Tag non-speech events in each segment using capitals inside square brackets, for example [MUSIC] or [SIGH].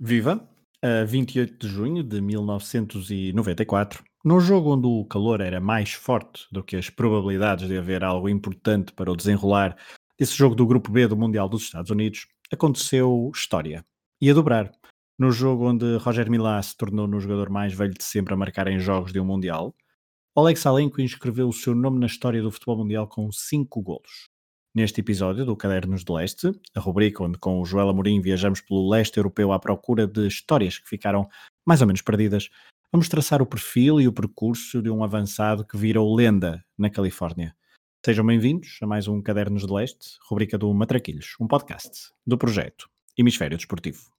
Viva! A 28 de junho de 1994, num jogo onde o calor era mais forte do que as probabilidades de haver algo importante para o desenrolar desse jogo do Grupo B do Mundial dos Estados Unidos, aconteceu história. E a dobrar. No jogo onde Roger Milá se tornou no jogador mais velho de sempre a marcar em jogos de um Mundial, Oleg Salenko inscreveu o seu nome na história do futebol mundial com 5 golos. Neste episódio do Cadernos de Leste, a rubrica onde com o Joel Amorim viajamos pelo leste europeu à procura de histórias que ficaram mais ou menos perdidas, vamos traçar o perfil e o percurso de um avançado que virou lenda na Califórnia. Sejam bem-vindos a mais um Cadernos de Leste, rubrica do Matraquilhos, um podcast do projeto Hemisfério Desportivo.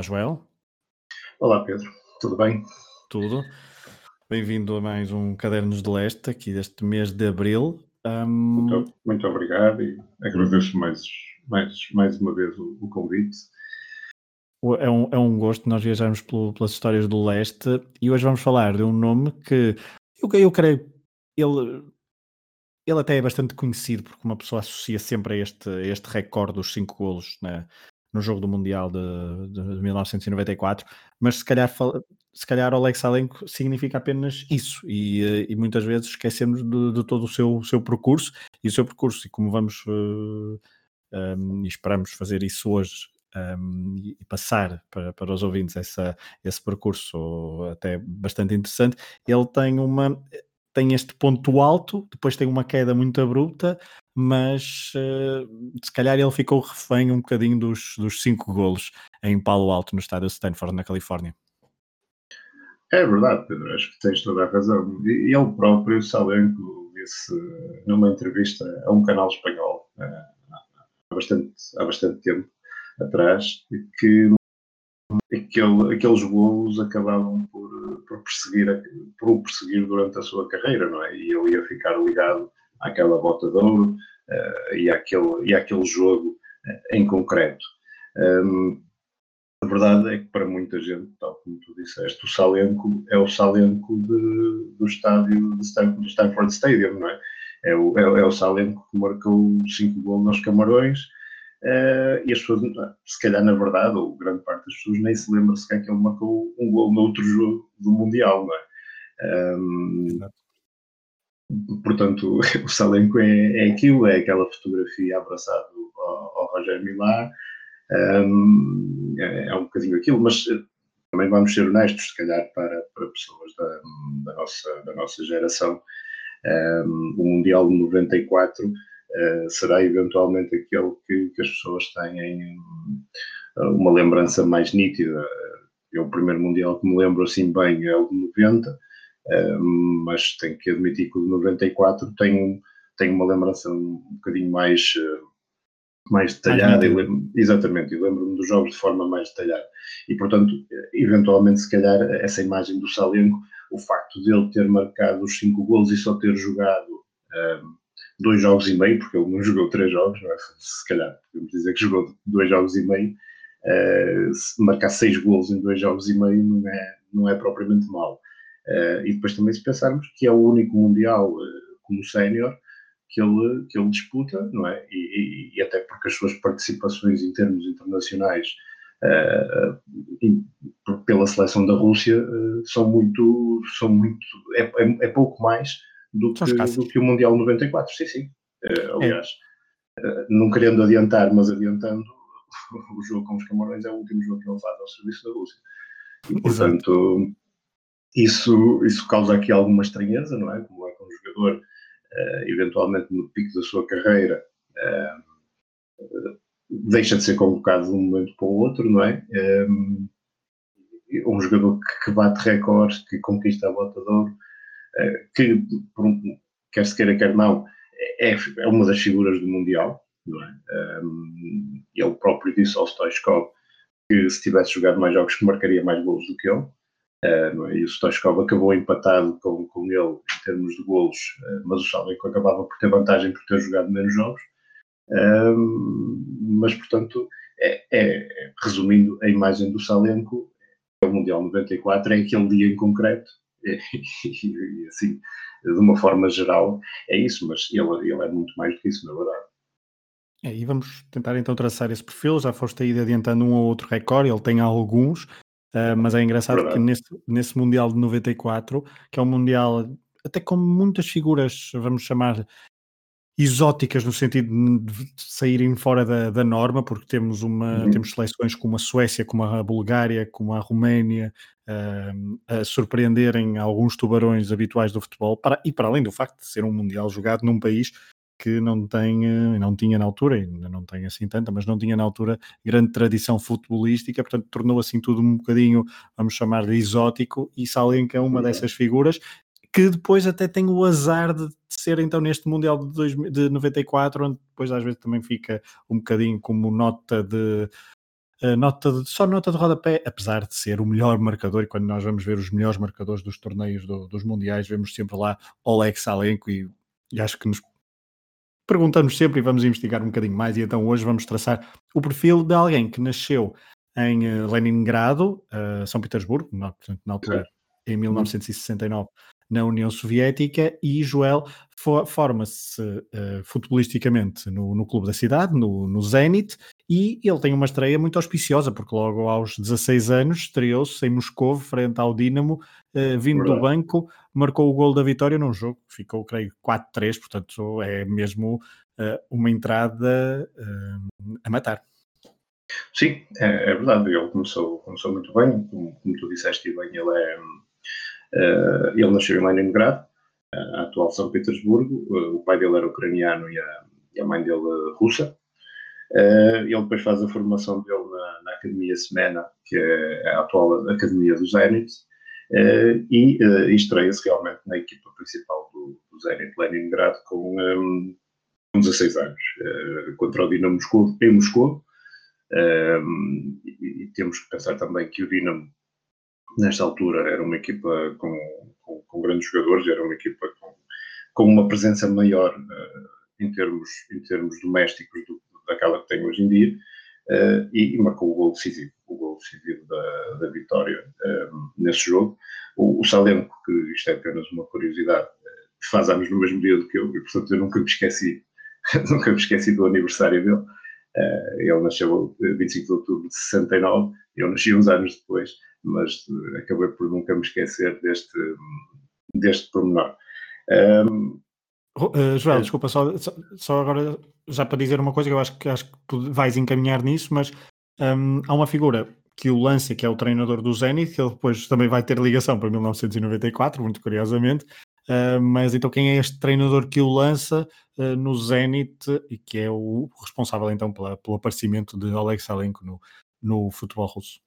Olá, Joel. Olá, Pedro. Tudo bem? Tudo. Bem-vindo a mais um Cadernos de Leste, aqui deste mês de Abril. Um... Muito, muito, obrigado e agradeço mais, mais, mais uma vez o, o convite. É um, é um gosto nós viajarmos pelo, pelas histórias do leste e hoje vamos falar de um nome que eu, eu creio ele, ele até é bastante conhecido porque uma pessoa associa sempre a este, a este recorde dos 5 golos né, no jogo do Mundial de, de 1994, mas se calhar, se calhar Oleg Salenko significa apenas isso e, eh, e muitas vezes esquecemos de, de, todo o seu, seu percurso e o seu percurso. E como vamos uh, eh, um, ehm, e esperamos fazer isso hoje um, ehm, e passar para, para os ouvintes essa, esse percurso até bastante interessante, ele tem uma tem este ponto alto, depois tem uma queda muito abrupta, mas uh, se calhar ele ficou refém um bocadinho dos, dos cinco golos em Palo Alto, no estádio Stanford, na Califórnia. É verdade, Pedro, acho que tens toda a razão. Ele próprio, Salenco, disse numa entrevista a um canal espanhol uh, há, bastante, há bastante tempo atrás, que aquele, aqueles golos acabavam por, por, perseguir, por o perseguir durante a sua carreira, não é? E ele ia ficar ligado àquela bota de ouro uh, e, àquele, e àquele jogo uh, em concreto. Um, a verdade é que para muita gente, tal como tu disseste, o Salenco é o Salenco de, do estádio de Stanford, do Stanford Stadium, não é? É o, é, é o Salenco que marcou 5 gols nos Camarões uh, e as pessoas, se calhar na verdade, ou grande parte das pessoas nem se lembra sequer que ele marcou um gol no outro jogo do Mundial, não é? Um, portanto, [LAUGHS] o Salenco é, é aquilo, é aquela fotografia abraçado ao, ao Roger Milá, um, é, é, um bocadinho aquilo, mas eh, também vamos ser honestos, se calhar para, para pessoas da, da, nossa, da nossa geração, um, o Mundial de 94 uh, eh, será eventualmente aquele que, que, as pessoas têm uma lembrança mais nítida. Eu, o primeiro Mundial que me lembro assim bem é o de 90, mas tenho que admitir que o de 94 tem, tem uma lembrança um bocadinho mais, uh, mais detalhada. Mais lembro, exatamente, eu lembro-me dos jogos de forma mais detalhada. E, portanto, eventualmente, se calhar, essa imagem do Salenco, o facto de ele ter marcado os cinco gols e só ter jogado um, dois jogos e meio, porque ele não [LAUGHS] jogou três jogos, é? se calhar podemos dizer que jogou dois jogos e meio, uh, se marcar seis gols em dois jogos e meio não é, não é propriamente mau. Uh, e depois também se pensarmos que é o único Mundial uh, como sénior que ele, que ele disputa, não é? E, e, e, até porque as suas participações em termos internacionais uh, pela seleção da Rússia são muito, são muito é, é, é pouco mais do que, do que, o Mundial 94, sim, sim. aliás, é. não querendo adiantar, mas adiantando, [LAUGHS] o jogo com os Camarões é o último jogo que ele faz ao serviço da Rússia. E, portanto, Exato isso, isso causa aqui alguma estranheza, não é? Como é que um jogador, uh, eventualmente no pico da sua carreira, uh, deixa de ser convocado de um momento para o outro, não é? Um, um jogador que, que, bate recordes, que conquista a bota de ouro, uh, que, um, quer se queira, quer não, é, é uma das figuras do Mundial, não é? Um, ele próprio disse ao Stoichkov que se tivesse jogado mais jogos que marcaria mais golos do que ele. Uh? E o Stoichkov acabou empatado com, com ele em termos de golos, uh, mas o Salvenko acabava por ter vantagem por ter jogado menos jogos. Uh, mas, portanto, é, é, resumindo, a imagem do Salenko, é o Mundial 94, é aquele dia em concreto, [LAUGHS] e, e, assim, de uma forma geral, é isso, mas ele, ele é muito mais do que isso, na verdade. É, e vamos tentar então traçar esse perfil. Já foste aí adiantando um ou outro recorde, ele tem alguns, uh, mas é engraçado verdade. que nesse, nesse Mundial de 94, que é um Mundial até com muitas figuras, vamos chamar exóticas no sentido de saírem fora da, da norma, porque temos uma uhum. temos seleções como a Suécia, como a Bulgária, como a Roménia, uh, a surpreenderem alguns tubarões habituais do futebol, para, e para além do facto de ser um mundial jogado num país que não tem, eh, não tinha na altura, ainda não tem assim tanta, mas não tinha na altura grande tradição futebolística, portanto tornou assim tudo um bocadinho, vamos chamar de exótico, e Salenka é uma dessas figuras, que depois até tem o azar de ser então neste Mundial de, de 94, onde depois às vezes também fica um bocadinho como nota de Uh, nota de, só nota de rodapé, apesar de ser o melhor marcador, e quando nós vamos ver os melhores marcadores dos torneios do, dos mundiais, vemos sempre lá Oleg Salenko e, e, acho que nos perguntamos sempre e vamos investigar um bocadinho mais, e então hoje vamos traçar o perfil de alguém que nasceu em uh, Leningrado, uh, São Petersburgo, na, na altura, em 1969, na União Soviética e Joel forma-se uh, futebolisticamente no, no, clube da cidade, no, no Zenit, e ele tem uma estreia muito auspiciosa, porque logo aos 16 anos estreou-se em Moscou, frente ao Dinamo, uh, vindo Verdade. do banco, marcou o gol da vitória num jogo que ficou, creio, 4-3, portanto é mesmo uh, uma entrada a matar. Sim, é, é, verdade, ele começou, começou muito bem, como, como tu disseste bem, ele é ele nasceu em Leningrado, uh, atual São Petersburgo. Uh, o pai dele era ucraniano e a, e a mãe dele russa. ele depois faz a formação dele na, na, Academia Semena, que é a atual Academia do Zenit, e estreia-se realmente na equipa principal do, do Zenit Leningrado com, um, com 16 anos, contra o Dinamo Moscou, em Moscou. Um, e, e, temos que pensar também que o Dinamo nesta altura era uma equipa com, com, com grandes jogadores, era uma equipa com, com uma presença maior uh, em, termos, em termos domésticos do, daquela que tem hoje em dia, uh, e, e, marcou o gol decisivo, o gol decisivo da, da vitória uh, nesse jogo. O, o Salenko, que isto é apenas uma curiosidade, faz anos no mesmo dia do que eu, e portanto eu nunca me esqueci, [LAUGHS] nunca me esqueci do aniversário dele. ele nasceu 25 de outubro de 69, eu nasci uns anos depois, mas acabei por nunca me esquecer deste, deste pormenor. Um, uh, Joel, é, desculpa, só, só agora já para dizer uma coisa que eu acho que, acho que vais encaminhar nisso, mas um, há uma figura que o lança, que é o treinador do Zenit, que ele depois também vai ter ligação para 1994, muito curiosamente. Uh, mas então quem é este treinador que o lança uh, no Zenit e que é o responsável então pela, pelo aparecimento de Oleg Salenko no, no futebol russo?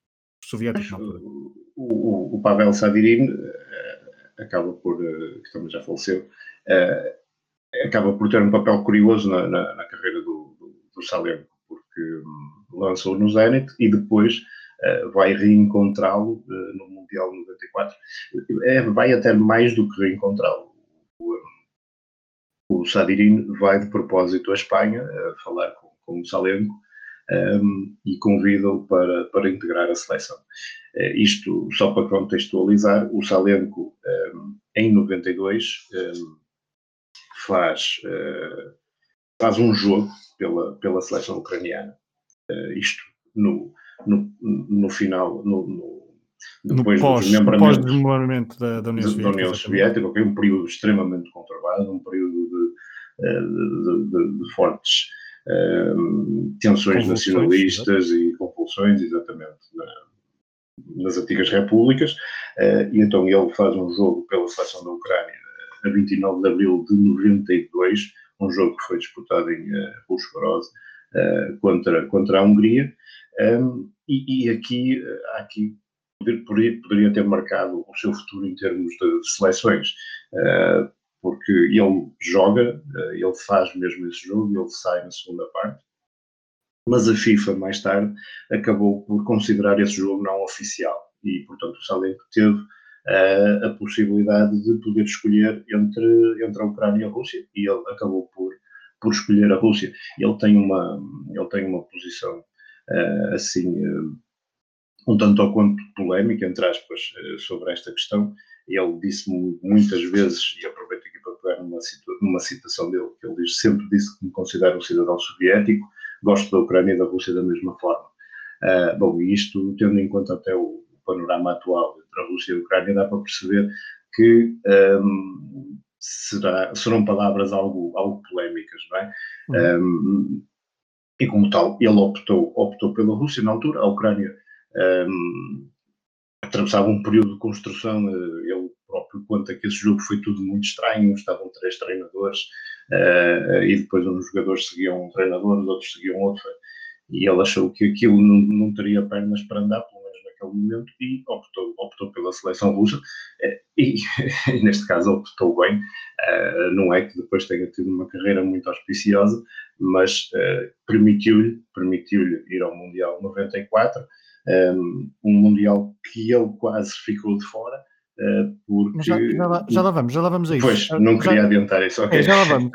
O, o, o, Pavel Sadirin uh, acaba por, uh, que também já faleceu, uh, acaba por ter um papel curioso na, na, na carreira do, do, do Salenko, porque um, lançou no Zenit e depois vai reencontrá-lo no Mundial 94. É, vai até mais do que reencontrá-lo. O, o Sadirin vai de propósito à Espanha falar com, com o Salenko um, e convida-o para, para integrar a seleção. Uh, isto, só para contextualizar, o Salenko, um, em 92, um, faz, uh, faz um jogo pela, pela seleção ucraniana. Uh, isto no, no, no final, no, no depois no pós, do pós desmembramento da, da União Soviética. Da União Soviética okay, um período extremamente conturbado, um período de, de, de, de fortes tensões nacionalistas e compulsões, exatamente, na, nas antigas repúblicas, uh, e então ele faz um jogo pela seleção da Ucrânia a 29 de abril de 92, um jogo que foi disputado em uh, uh, contra, contra a Hungria, um, e, e, aqui, aqui poderia, poderia ter marcado o seu futuro em termos de seleções. Uh, porque ele joga, ele faz mesmo esse jogo, ele sai na segunda parte, mas a FIFA mais tarde acabou por considerar esse jogo não oficial e, portanto, o Salenko teve uh, a possibilidade de poder escolher entre, entre a Ucrânia e a Rússia e ele acabou por, por escolher a Rússia. Ele tem uma, ele tem uma posição uh, assim um tanto ou quanto polémica, entre aspas, sobre esta questão. Ele disse muitas vezes, e aproveito aqui para pegar numa, numa citação dele, que ele diz, sempre disse que me considera um cidadão soviético, gosto da Ucrânia e da Rússia da mesma forma. Uh, bom, e isto, tendo em conta até o panorama atual entre a Rússia e a Ucrânia, dá para perceber que um, será, serão palavras algo, algo polémicas, não é? Uhum. Um, e como tal, ele optou, optou pela Rússia na altura, a Ucrânia um, atravessava um período de construção, eh, ele próprio conta que esse jogo foi tudo muito estranho, estavam três treinadores, uh, e depois uns jogadores seguiam um treinador, os outros seguiam outro, e ele achou que aquilo não, não teria pernas para andar, pelo menos naquele momento, e optou, optou pela seleção russa, uh, e, [LAUGHS] e, neste caso optou bem, uh, não é que depois tenha tido uma carreira muito auspiciosa, mas permitiu-lhe permitiu-lhe ir ao Mundial 94, um, um Mundial que ele quase ficou de fora, porque... Já, já, lá, já, lá, vamos, já lá vamos a isso. Pois, não queria já, adiantar isso. Okay. É, já lá vamos.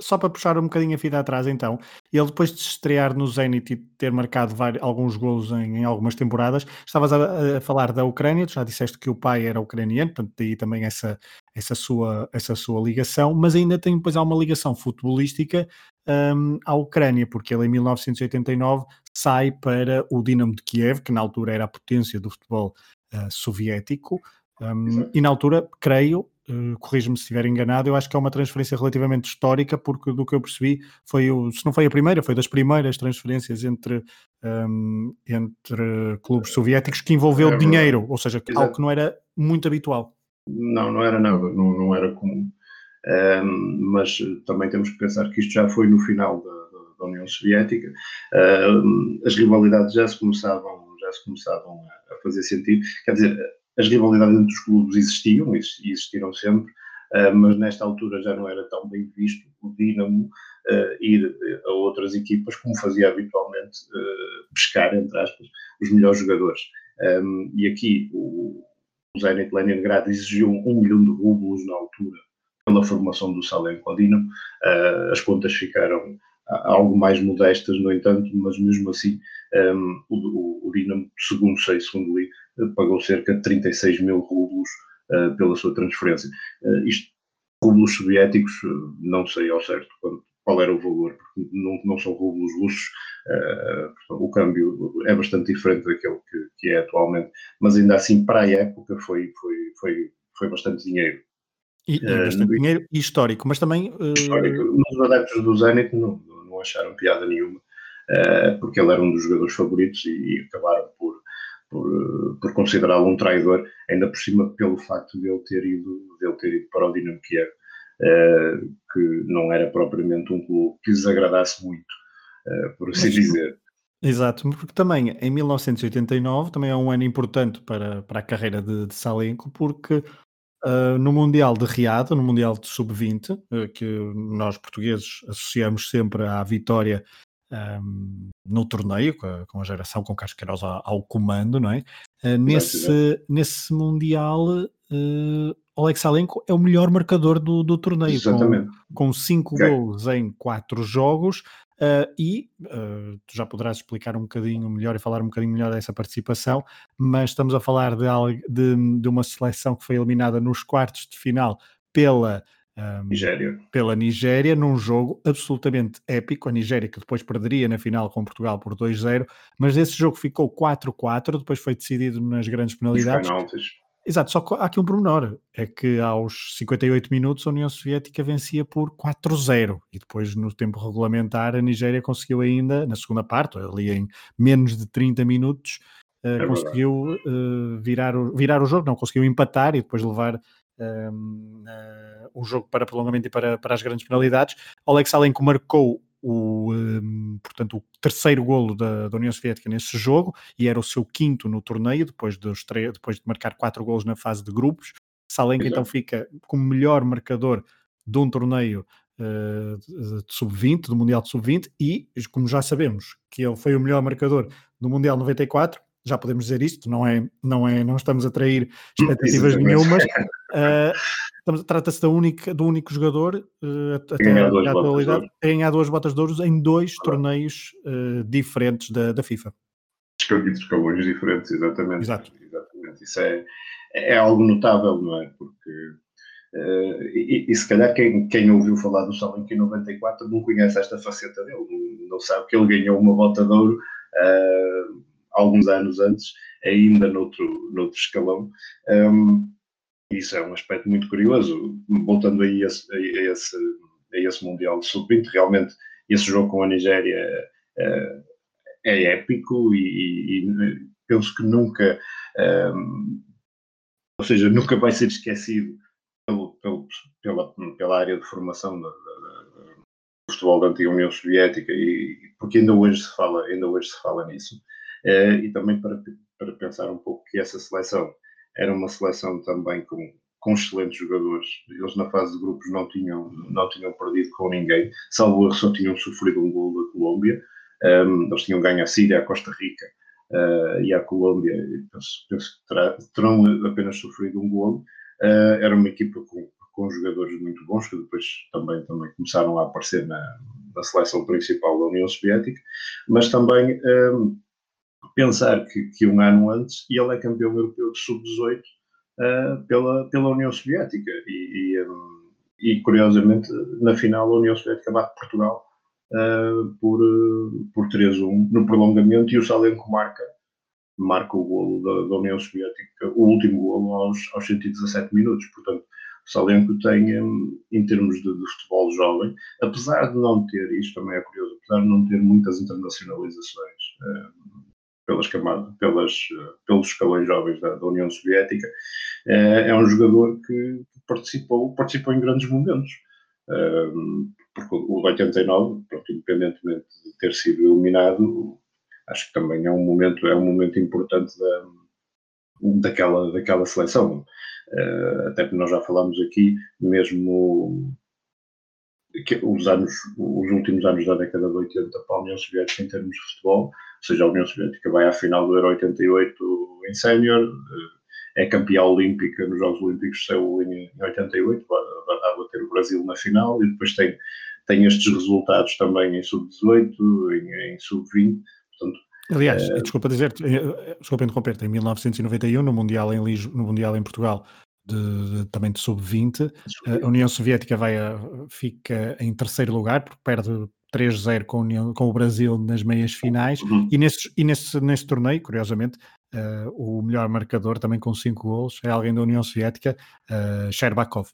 Só para puxar um bocadinho a fita atrás, então, ele depois de se estrear no Zenit e ter marcado vários, alguns golos em, em, algumas temporadas, estavas a, a, falar da Ucrânia, tu já disseste que o pai era ucraniano, portanto, daí também essa, essa, sua, essa sua ligação, mas ainda tem depois há uma ligação futebolística um, à Ucrânia, porque ele em 1989 sai para o Dinamo de Kiev, que na altura era a potência do futebol uh, soviético, um, e na altura, creio, uh, corrijo-me se estiver enganado, eu acho que é uma transferência relativamente histórica, porque do que eu percebi, foi o, se não foi a primeira, foi das primeiras transferências entre, um, entre clubes soviéticos que envolveu é, dinheiro, ou seja, exato. algo que não era muito habitual. Não, não era nada, não, não era comum. Um, mas também temos que pensar que isto já foi no final da, da União Soviética, uh, as rivalidades já se começavam, já se começavam a, a fazer sentido. Quer dizer, as rivalidades entre os clubes existiam e existiram sempre, uh, mas nesta altura já não era tão bem visto o Dinamo uh, ir a outras equipas como fazia habitualmente pescar, entre aspas, os melhores jogadores. Um, e aqui o, o Zenit Leningrad exigiu um milhão de rublos na altura pela formação do Salenco ao Dinamo. as contas ficaram algo mais modestas, no entanto, mas mesmo assim um, o, o, Dinamo, segundo sei, segundo li, pagou cerca de 36 mil rublos uh, pela sua transferência. Uh, isto, rublos soviéticos, uh, não sei ao certo qual, qual era o valor, porque não, não são rublos russos, o câmbio é bastante diferente daquele que, que, é atualmente, mas ainda assim, para a época, foi, foi, foi, foi bastante dinheiro. E, e bastante dinheiro e histórico, mas também. Histórico. Os adeptos do Zenit não, não acharam piada nenhuma, porque ele era um dos jogadores favoritos e, e acabaram por por, por considerá-lo um traidor, ainda por cima pelo facto de ele ter ido, de ele ter ido para o Dinamo Kiev, uh, que não era propriamente um clube que lhes agradasse muito, uh, por assim Mas, dizer. Exato, porque também em 1989 também é um ano importante para, para a carreira de, de Salenko, porque Uh, no Mundial de Riad, no Mundial de Sub-20, uh, que nós portugueses associamos sempre à vitória um, no torneio, com a, geração com Casqueiros ao, ao comando, não é? Uh, nesse, nesse Mundial, uh, Alex Alenco é o melhor marcador do, do torneio, Exatamente. com 5 okay. gols em 4 jogos. Uh, e uh, tu já poderás explicar um bocadinho melhor e falar um bocadinho melhor dessa participação, mas estamos a falar de, de, de uma seleção que foi eliminada nos quartos de final pela um, Nigéria. pela Nigéria num jogo absolutamente épico. A Nigéria que depois perderia na final com Portugal por 2-0, mas esse jogo ficou 4-4, depois foi decidido nas grandes penalidades. Exato, só que há aqui um pormenor, é que aos 58 minutos a União Soviética vencia por 4-0 e depois no tempo regulamentar a Nigéria conseguiu ainda, na segunda parte, ali em menos de 30 minutos, uh, é conseguiu uh, virar, o, virar o jogo, não, conseguiu empatar e depois levar um, uh, o jogo para prolongamento e para, para as grandes penalidades. Alex Alenco marcou o, um, portanto, o terceiro golo da, da, União Soviética nesse jogo e era o seu quinto no torneio, depois, dos depois de marcar quatro golos na fase de grupos, Salenka então fica como melhor marcador de um torneio uh, de sub-20, do Mundial de sub-20, e como já sabemos que ele foi o melhor marcador do Mundial 94, já podemos dizer isto, não é, não é, não estamos a trair expectativas nenhumas. Uh, [LAUGHS] Trata-se do único jogador uh, até a atualidade a ganhar duas botas de ouro em dois torneios uh, diferentes da, da FIFA. Escalões diferentes, exatamente. Exato. exatamente. Isso é, é algo notável, não é? Porque Uh, e, e, se calhar quem, quem ouviu falar do Solanke em 94 não conhece esta faceta dele, não, não, sabe que ele ganhou uma bota de ouro uh, alguns anos antes, ainda noutro, noutro escalão. Um, isso é um aspecto muito curioso. Voltando aí a esse, a esse, a esse Mundial de Sub-20, realmente esse jogo com a Nigéria uh, é épico e, e, penso que nunca, um, ou seja, nunca vai ser esquecido pelo, pelo, pela, pela área de formação do futebol da antiga União Soviética e porque ainda hoje se fala, ainda hoje se fala nisso. Eh, e também para, para pensar um pouco que essa seleção era uma seleção também com, com excelentes jogadores. Eles na fase de grupos não tinham, não tinham perdido com ninguém, salvo só tinham sofrido um gol da Colômbia. Um, eles tinham ganho a Síria, a Costa Rica uh, e a Colômbia. Penso, penso que terá, terão apenas sofrido um gol. Uh, era uma equipa com, com jogadores muito bons que depois também, também começaram a aparecer na, na seleção principal da União Soviética, mas também um, pensar que, que, um ano antes ele é campeão europeu de sub-18 uh, pela, pela União Soviética. E, e, um, e, curiosamente na final a União Soviética bate Portugal uh, por, por 3-1 no prolongamento e o Salenko marca marca o golo da, da, União Soviética, o último golo aos, aos 117 minutos, portanto o Salenko tem, um, em termos de, de, futebol jovem, apesar de não ter, isto também é curioso, apesar de não ter muitas internacionalizações, pelas camadas, pelas, pelos escalões jovens da, da União Soviética, é, é um jogador que participou, participou em grandes momentos. porque o 89, pronto, independentemente de ter sido eliminado, acho que também é um momento, é um momento importante da, daquela, daquela seleção. Até que nós já falámos aqui, mesmo os anos, os últimos anos da década de 80 para a União Soviética em termos de futebol, seja, a União Soviética vai à final do Euro 88 em sénior, eh, é campeã olímpica nos Jogos Olímpicos de Seul em, 88, vai, bater o Brasil na final e depois tem, tem estes resultados também em sub-18, em, em sub-20, portanto Aliás, é... desculpa dizer, eh, desculpa interromper, em 1991, no Mundial em, Lijo, no Mundial em Portugal, de, de, também de sub-20. A União Soviética vai a, fica em terceiro lugar, porque perde 3-0 com, com, o Brasil nas meias finais. Uhum. E, nesse, e nesse, nesse torneio, curiosamente, uh, o melhor marcador, também com 5 gols, é alguém da União Soviética, uh, Sherbakov.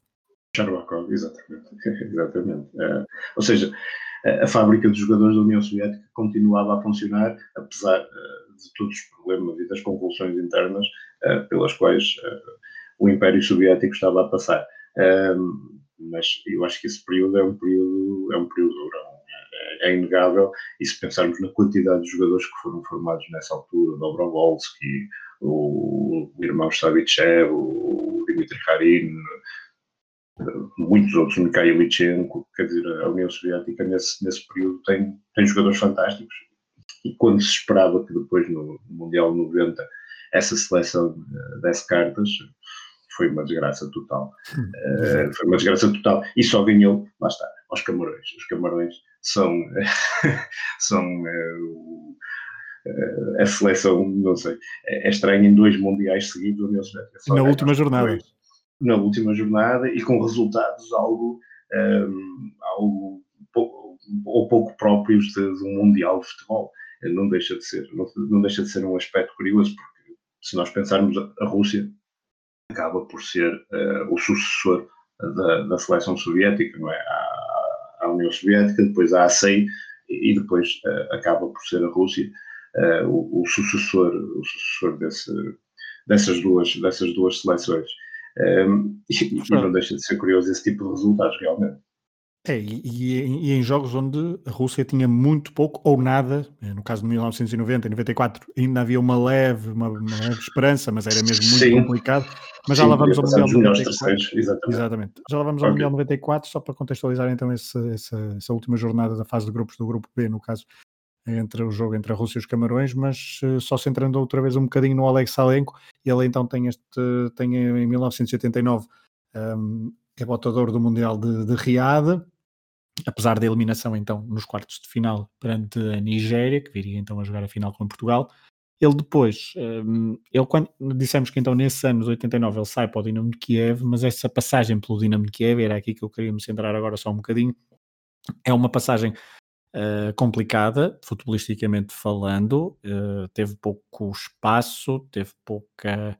Sherbakov, exatamente. [LAUGHS] exatamente. Uh, ou seja, a, a fábrica de jogadores da União Soviética continuava a funcionar, apesar de todos os problemas e das convulsões internas pelas quais o Império Soviético estava a passar. Mas eu acho que esse período é um período, é um período é, é, inegável, e se pensarmos na quantidade de jogadores que foram formados nessa altura, Dobrovolsky, o, o irmão Savichev, o Dmitry Harin, muitos outros, Mikhail Lichenko, quer dizer, a União Soviética nesse, nesse período tem, tem jogadores fantásticos, e quando se esperava que depois no Mundial 90 essa seleção uh, desse cartas, foi uma desgraça total. Uh, foi uma desgraça total. E só ganhou, lá está, aos Camarões. Os Camarões são, [LAUGHS] são uh, uh, a seleção, não sei, é, é estranho em dois mundiais seguidos. União Soviética na última jornada. Dois, na última jornada e com resultados algo, um, ehm, algo pouco, ou pouco próprios de, de, um mundial de futebol. Não deixa de ser, não, não deixa de ser um aspecto curioso, porque se nós pensarmos a, a Rússia acaba por ser uh, o sucessor da, da, seleção soviética, não é? A, a União Soviética, depois a ASEI e depois uh, acaba por ser a Rússia uh, o, o, sucessor, o sucessor desse, dessas, duas, dessas duas seleções. Um, ehm, e, e não deixa de ser curioso esse tipo de resultados, realmente. É, e, e, e, em jogos onde a Rússia tinha muito pouco ou nada, eh, no caso de 1990 e 94, ainda havia uma leve, uma, uma leve esperança, mas era mesmo muito Sim. complicado. Mas já lá vamos ao Mundial 94. Exatamente. exatamente. Já lá vamos ao okay. Mundial 94, só para contextualizar então esse, essa, essa última jornada da fase de grupos do grupo B, no caso, entre o jogo entre a Rússia e os Camarões, mas uh, só centrando outra vez um bocadinho no Alex Salenko, ele então tem este, tem em 1989 um, é botador do Mundial de, de Riad, apesar da eliminação então nos quartos de final perante a Nigéria, que viria então a jogar a final com Portugal. Ele depois, um, ele quando, dissemos que então nesses anos 89 ele sai para o Dinamo de Kiev, mas essa passagem pelo Dinamo de Kiev, era aqui que eu queria me centrar agora só um bocadinho, é uma passagem uh, complicada, futebolisticamente falando, uh, teve pouco espaço, teve pouca,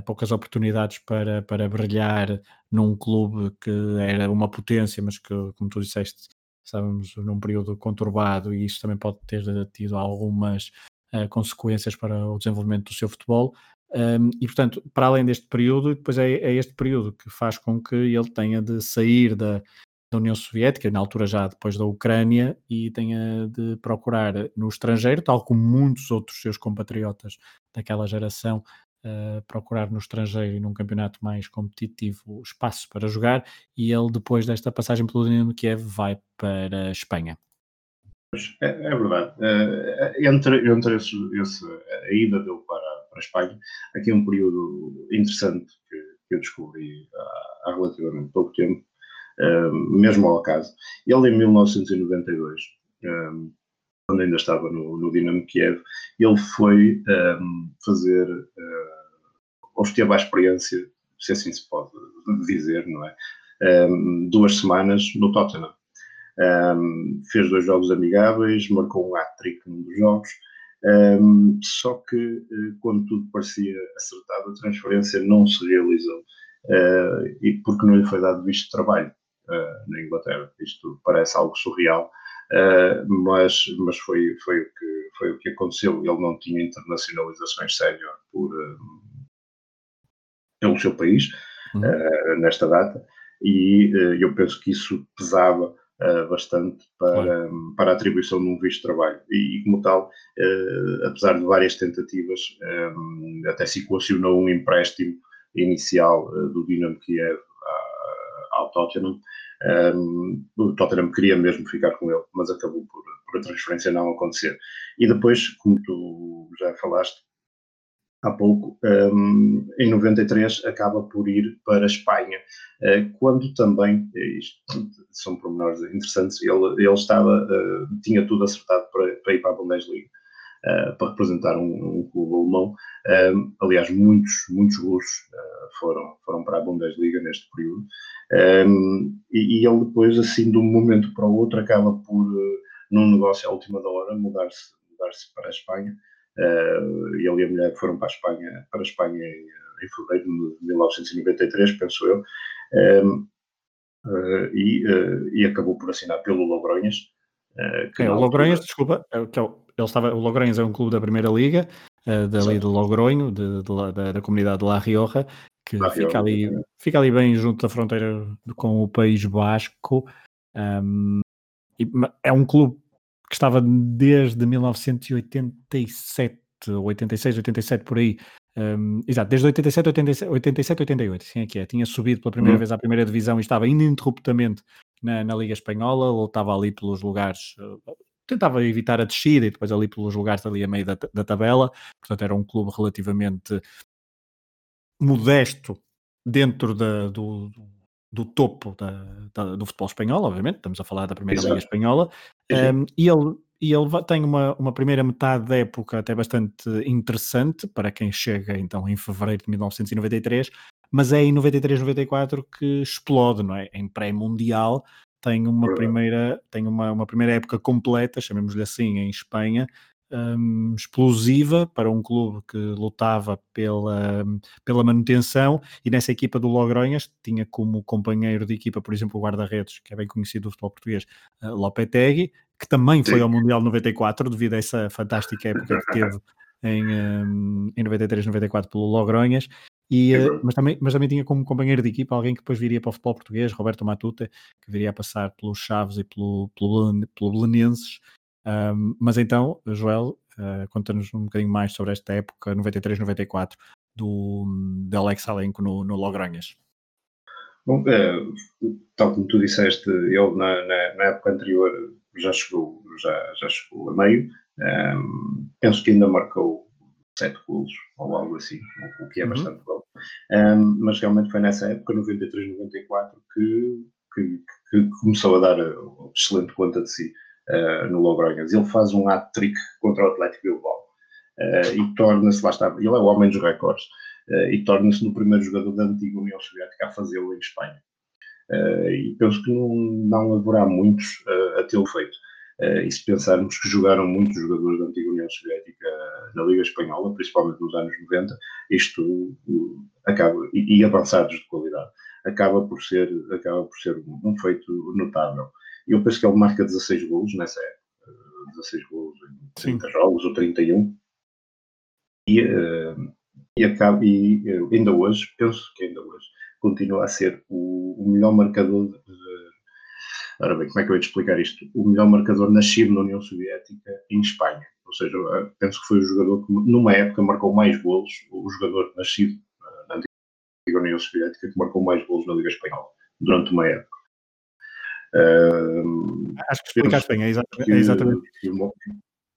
poucas oportunidades para, para brilhar num clube que era uma potência, mas que, como tu disseste, estávamos num período conturbado e isso também pode ter tido algumas uh, consequências para o desenvolvimento do seu futebol. Um, e portanto, para além deste período, depois é, é, este período que faz com que ele tenha de sair da, da União Soviética, na altura já depois da Ucrânia, e tenha de procurar no estrangeiro, tal como muitos outros seus compatriotas daquela geração, uh, procurar no estrangeiro e num campeonato mais competitivo espaço para jogar e ele depois desta passagem pelo Dinamo Kiev vai para a Espanha. É, é verdade. Uh, entre entre esse, esse, a ida dele para, para a Espanha, aqui é um período interessante que, que eu descobri há, há relativamente pouco tempo, uh, mesmo ao acaso. Ele em 1992, um, quando ainda estava no, no Dinamo Kiev, ele foi um, fazer, uh, ou esteve à experiência, se assim se pode dizer, não é? Um, duas semanas no Tottenham. Um, fez dois jogos amigáveis, marcou um hat-trick num dos jogos, um, só que uh, quando tudo parecia acertado, a transferência não se realizou uh, e porque não lhe foi dado visto de trabalho uh, na Inglaterra. Isto parece algo surreal, Uh, mas, mas foi, foi, o que, foi o que aconteceu. Ele não tinha internacionalizações sénior por, uh, pelo seu país uhum. uh, nesta data e eu penso que isso pesava bastante para, uhum. para a atribuição de um visto de trabalho. E, e como tal, apesar de várias tentativas, até se equacionou um empréstimo inicial do Dinamo Kiev ao Tottenham, um, o Tottenham queria mesmo ficar com ele, mas acabou por, por, a transferência não acontecer. E depois, como tu já falaste há pouco, um, em 93 acaba por ir para a Espanha, uh, quando também, isto são pormenores interessantes, ele, ele estava, uh, tinha tudo acertado para, para ir para a Bundesliga. Uh, para representar um, um clube alemão. Um, aliás, muitos, muitos russos uh, foram, foram para a Bundesliga neste período. Um, e, e, ele depois, assim, de um momento para o outro, acaba por, uh, num negócio à última da hora, mudar-se mudar para a Espanha. Uh, ele e a mulher foram para a Espanha, para a Espanha em, em fevereiro de 1993, penso eu. Uh, e, uh, e, acabou por assinar pelo Logronhas. É, o Logronhas, desculpa, é, que é ele estava, o Logronhas é um clube da Primeira Liga, uh, dali de Logronho, de, de, da, da, comunidade de La Rioja, que fica, ali, fica ali bem junto da fronteira com o País Basco. Um, e, é um clube que estava desde 1987, 86, 87 por aí. Um, exato, desde 87, 87, 87, 88, sim, aqui é. Tinha subido pela primeira uhum. vez à primeira divisão e estava ininterruptamente na, na Liga Espanhola, lutava ali pelos lugares, uh, tentava evitar a descida e depois ali pelos lugares ali a meio da, da tabela, portanto era um clube relativamente modesto dentro da, do, do topo da, da, do futebol espanhol, obviamente, estamos a falar da primeira Exato. Liga Espanhola, um, e ele, e ele tem uma, uma primeira metade da época até bastante interessante para quem chega então em fevereiro de 1993, mas é em 93, 94 que explode, não é? Em pré-mundial tem uma primeira tem uma, uma primeira época completa, chamemos-lhe assim, em Espanha, um, explosiva para um clube que lutava pela, pela manutenção e nessa equipa do Logronhas tinha como companheiro de equipa, por exemplo, o guarda-redes, que é bem conhecido do futebol português, uh, Lopetegui, que também foi ao Mundial 94 devido a essa fantástica época que teve [LAUGHS] em, um, em 93, 94 pelo Logronhas E, uh, mas, também, mas também tinha como companheiro de equipa alguém que depois viria para o futebol português, Roberto Matuta, que viria a passar pelos Chaves e pelo, pelo, pelo Belenenses. Um, mas então, Joel, uh, conta-nos um bocadinho mais sobre esta época, 93-94, do, de Alex Alenco no, no Logranhas. Bom, é, tal como tu disseste, ele na, na, na, época anterior já chegou, já, já chegou a meio. Um, penso que ainda marcou sete golos ou algo assim, o que é uhum. bastante bom. Um, mas realmente foi nessa época, 93-94, que, que, que, começou a dar excelente conta de si uh, no Logranhas. Ele faz um hat-trick contra o Atlético Bilbao uh, e torna-se, lá está, ele é o homem dos recordes uh, e torna-se no primeiro jogador da antiga União Soviética a fazê-lo em Espanha. e penso que não, não haverá muitos a tê-lo feito. e se pensarmos que jogaram muitos jogadores da antiga União Soviética na Liga Espanhola, principalmente nos anos 90, isto acaba, e, e avançados de qualidade, acaba por ser, acaba por ser um, um feito notável. Eu penso que ele marca 16 golos nessa época, 16 golos em 30 Sim. jogos ou 31. E, uh, e, acaba, e uh, ainda hoje, penso que ainda hoje, continua a ser o, o melhor marcador de, Ora bem, como é que eu ia te explicar isto? O melhor marcador nascido na União Soviética em Espanha. Ou seja, eh, penso que foi o jogador que, numa época, marcou mais golos, o jogador nascido na antiga União Soviética, que marcou mais golos na Liga Espanhola, durante uma época. Uh, Acho que explicaste bem, é, é exatamente. Que,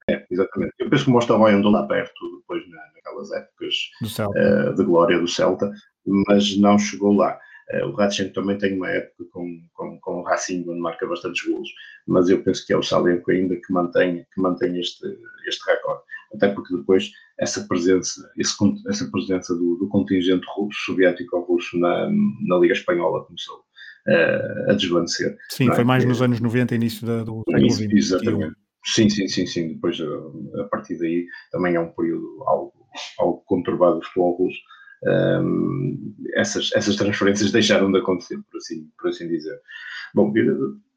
é, exatamente. Eu penso que o Mostarboy andou lá perto, depois na, naquelas épocas uh, de glória do Celta, mas não chegou lá. Uh, o Ratchet também tem uma época com, com, com o Racing, onde marca bastantes golos, mas eu penso que é o Salenco ainda que mantém, que mantém este, este recorde. Até porque depois essa presença, esse, essa presença do, do contingente russo, soviético ou russo na, na Liga Espanhola começou a desvanecer. Sim, foi é? mais nos anos 90, início da, do século. Exatamente. Sim, sim, sim, sim. Depois, a, a partir daí, também é um período algo, algo conturbado do futebol russo. Um, essas, essas transferências deixaram de acontecer, por assim, por assim dizer. Bom,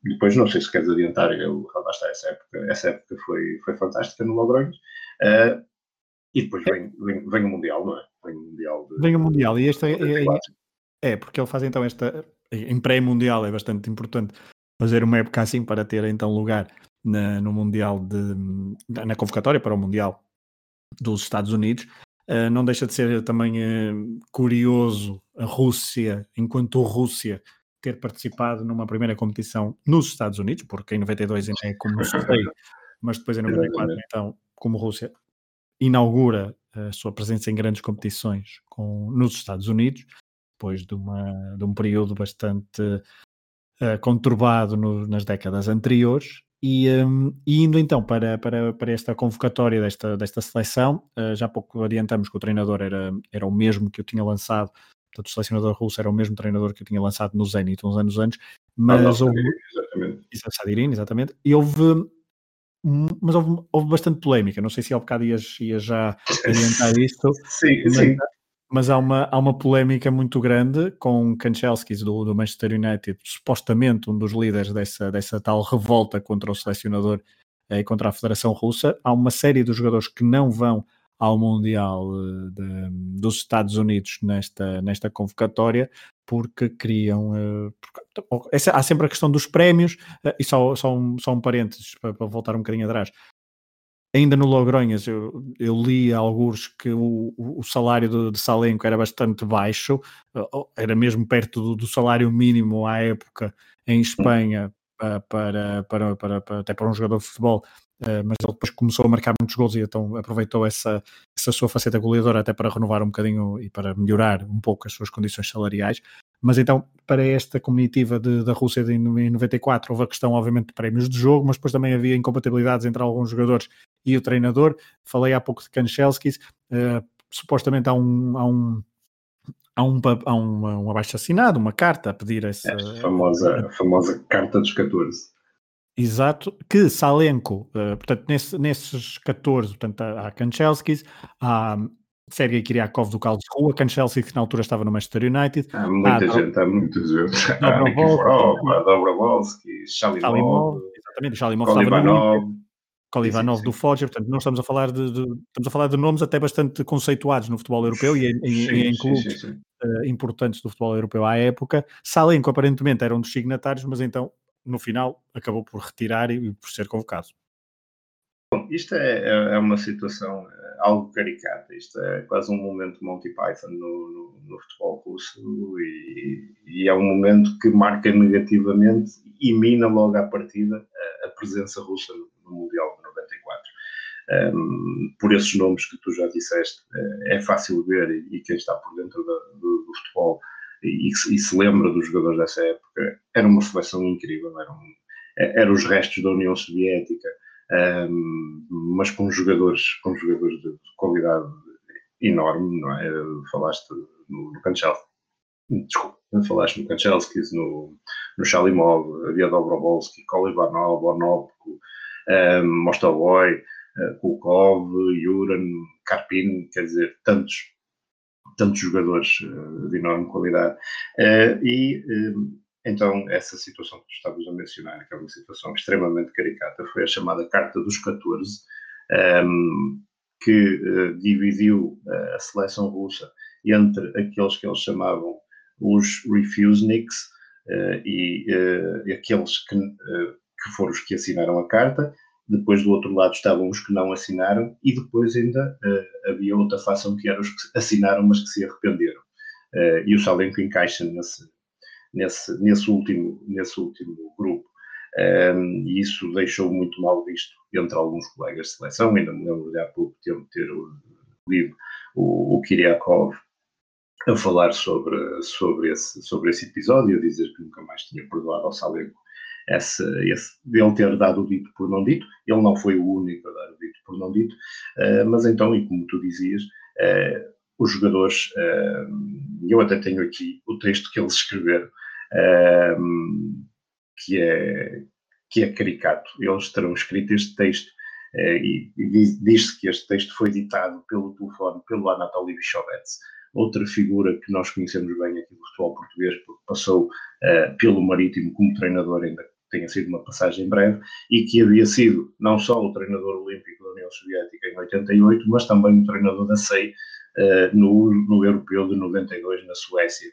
depois não sei se queres adiantar, eu, lá está, essa época, essa época foi, foi fantástica no Logranhos. Uh, e depois vem, vem, vem, o Mundial, não é? Vem o Mundial. De, vem o Mundial, e este é, é, é, porque ele faz então esta, em pré-mundial é bastante importante fazer uma época assim para ter então lugar na, no Mundial de, na convocatória para o Mundial dos Estados Unidos. Uh, não deixa de ser também uh, curioso a Rússia, enquanto Rússia, ter participado numa primeira competição nos Estados Unidos, porque em 92 ainda é como sei, [LAUGHS] mas depois em 94, então, como Rússia inaugura a sua presença em grandes competições com, nos Estados Unidos depois de, uma, de um período bastante uh, conturbado no, nas décadas anteriores. E, um, e, indo então para, para, para esta convocatória desta, desta seleção, uh, já pouco adiantamos que o treinador era, era o mesmo que eu tinha lançado, portanto, o selecionador russo era o mesmo treinador que eu tinha lançado no Zenit uns anos antes, mas ah, houve. Exatamente. Sadirin, exatamente. E houve. Mas houve, houve bastante polémica. Não sei se ao bocado ias, ias já [LAUGHS] adiantar isto. sim, mas, sim mas há uma, há uma polémica muito grande com Kanchelskis do, do, Manchester United, supostamente um dos líderes dessa, dessa tal revolta contra o selecionador e eh, contra a Federação Russa. Há uma série de jogadores que não vão ao Mundial eh, de, dos Estados Unidos nesta, nesta convocatória porque queriam. Uh, porque, essa, há sempre a questão dos prémios, uh, e só, só, um, só um parênteses para, para voltar um bocadinho atrás ainda no Logronhas eu, eu li alguns que o, o salário de, de, Salenco era bastante baixo, era mesmo perto do, do salário mínimo à época em Espanha para, para, para, para, até para um jogador de futebol, eh, mas ele depois começou a marcar muitos gols e então aproveitou essa, essa sua faceta goleadora até para renovar um bocadinho e para melhorar um pouco as suas condições salariais. Mas então, para esta comitiva de, da Rússia de, em 94, houve a questão, obviamente, de prémios de jogo, mas depois também havia incompatibilidades entre alguns jogadores e o treinador. Falei há pouco de Kanchelskis, uh, supostamente há um, há um há, um, há uma, um abaixo assinado, uma carta a pedir essa. A famosa, a famosa carta dos 14. Exato, que Salenko, uh, portanto, nesse, nesses 14, portanto, há Kanchelskis, há Sergei Kiriakov do Caldes Rua, Kanchelskis que na altura estava no Manchester United. Há muita há, gente, há muita gente. [LAUGHS] Dobrovolsky, Shalimov, exatamente, Shalimov estava no Kolivanov do Foggia, portanto, nós estamos a falar de, de, estamos a falar de nomes até bastante conceituados no futebol europeu e em, sim, em, clubes sim, uh, importantes do futebol europeu à época. Salenko aparentemente era um dos signatários, mas então no final acabou por retirar e, e por ser convocado. Bom, isto é, é, é uma situação algo caricata. Isto é quase um momento Monty Python no, no, no futebol russo e, e, é um momento que marca negativamente e mina logo à partida a, a presença russa no, Mundial de 94. Um, por esses nomes que tu já disseste, é, é fácil ver e, e quem está por dentro do, do, futebol e, e, se lembra dos jogadores dessa época, era uma seleção incrível, eram, eram os restos da União Soviética um, mas com jogadores, com jogadores de qualidade enorme, não é? Falaste no, no desculpa, falaste no Kanchelskis, no, no Shalimov, havia Dobrovolsky, Kolivanov, Onopko, um, Mostovoy, uh, Kulkov, Juran, Karpin, quer dizer, tantos, tantos jogadores uh, de enorme qualidade. Uh, e então, essa situação que tu estavas a mencionar, que é uma situação extremamente caricata, foi a chamada Carta dos 14, um, ehm, que uh, dividiu uh, a seleção russa entre aqueles que eles chamavam os refuseniks uh, e, e, aqueles que, que foram os que assinaram a carta. Depois, do outro lado, estavam os que não assinaram, e depois ainda havia outra facção que eram os que assinaram, mas que se arrependeram. e o Salenko encaixa nesse, nesse, nesse, último, nesse último grupo. Um, e isso deixou muito mal visto entre alguns colegas de seleção. Ainda me lembro de há pouco tempo ter lido o, o Kiriakov a falar sobre, sobre, esse, sobre esse episódio, a dizer que nunca mais tinha perdoado ao Salenko esse, esse, ele ter dado o dito por não dito. Ele não foi o único a dar o dito por não dito, uh, mas então, e como tu dizias, uh, os jogadores, uh, eu até tenho aqui o texto que eles escreveram, que, é, que é caricato. Eles terão escrito este texto uh, e, diz-se que este texto foi ditado pelo telefone pelo Anatoly Bichovets, outra figura que nós conhecemos bem aqui do futebol português, porque passou pelo Marítimo como treinador, ainda tenha sido uma passagem breve, e que havia sido não só o treinador olímpico da União Soviética em 88, mas também o treinador da SEI uh, no, no Europeu de 92 na Suécia.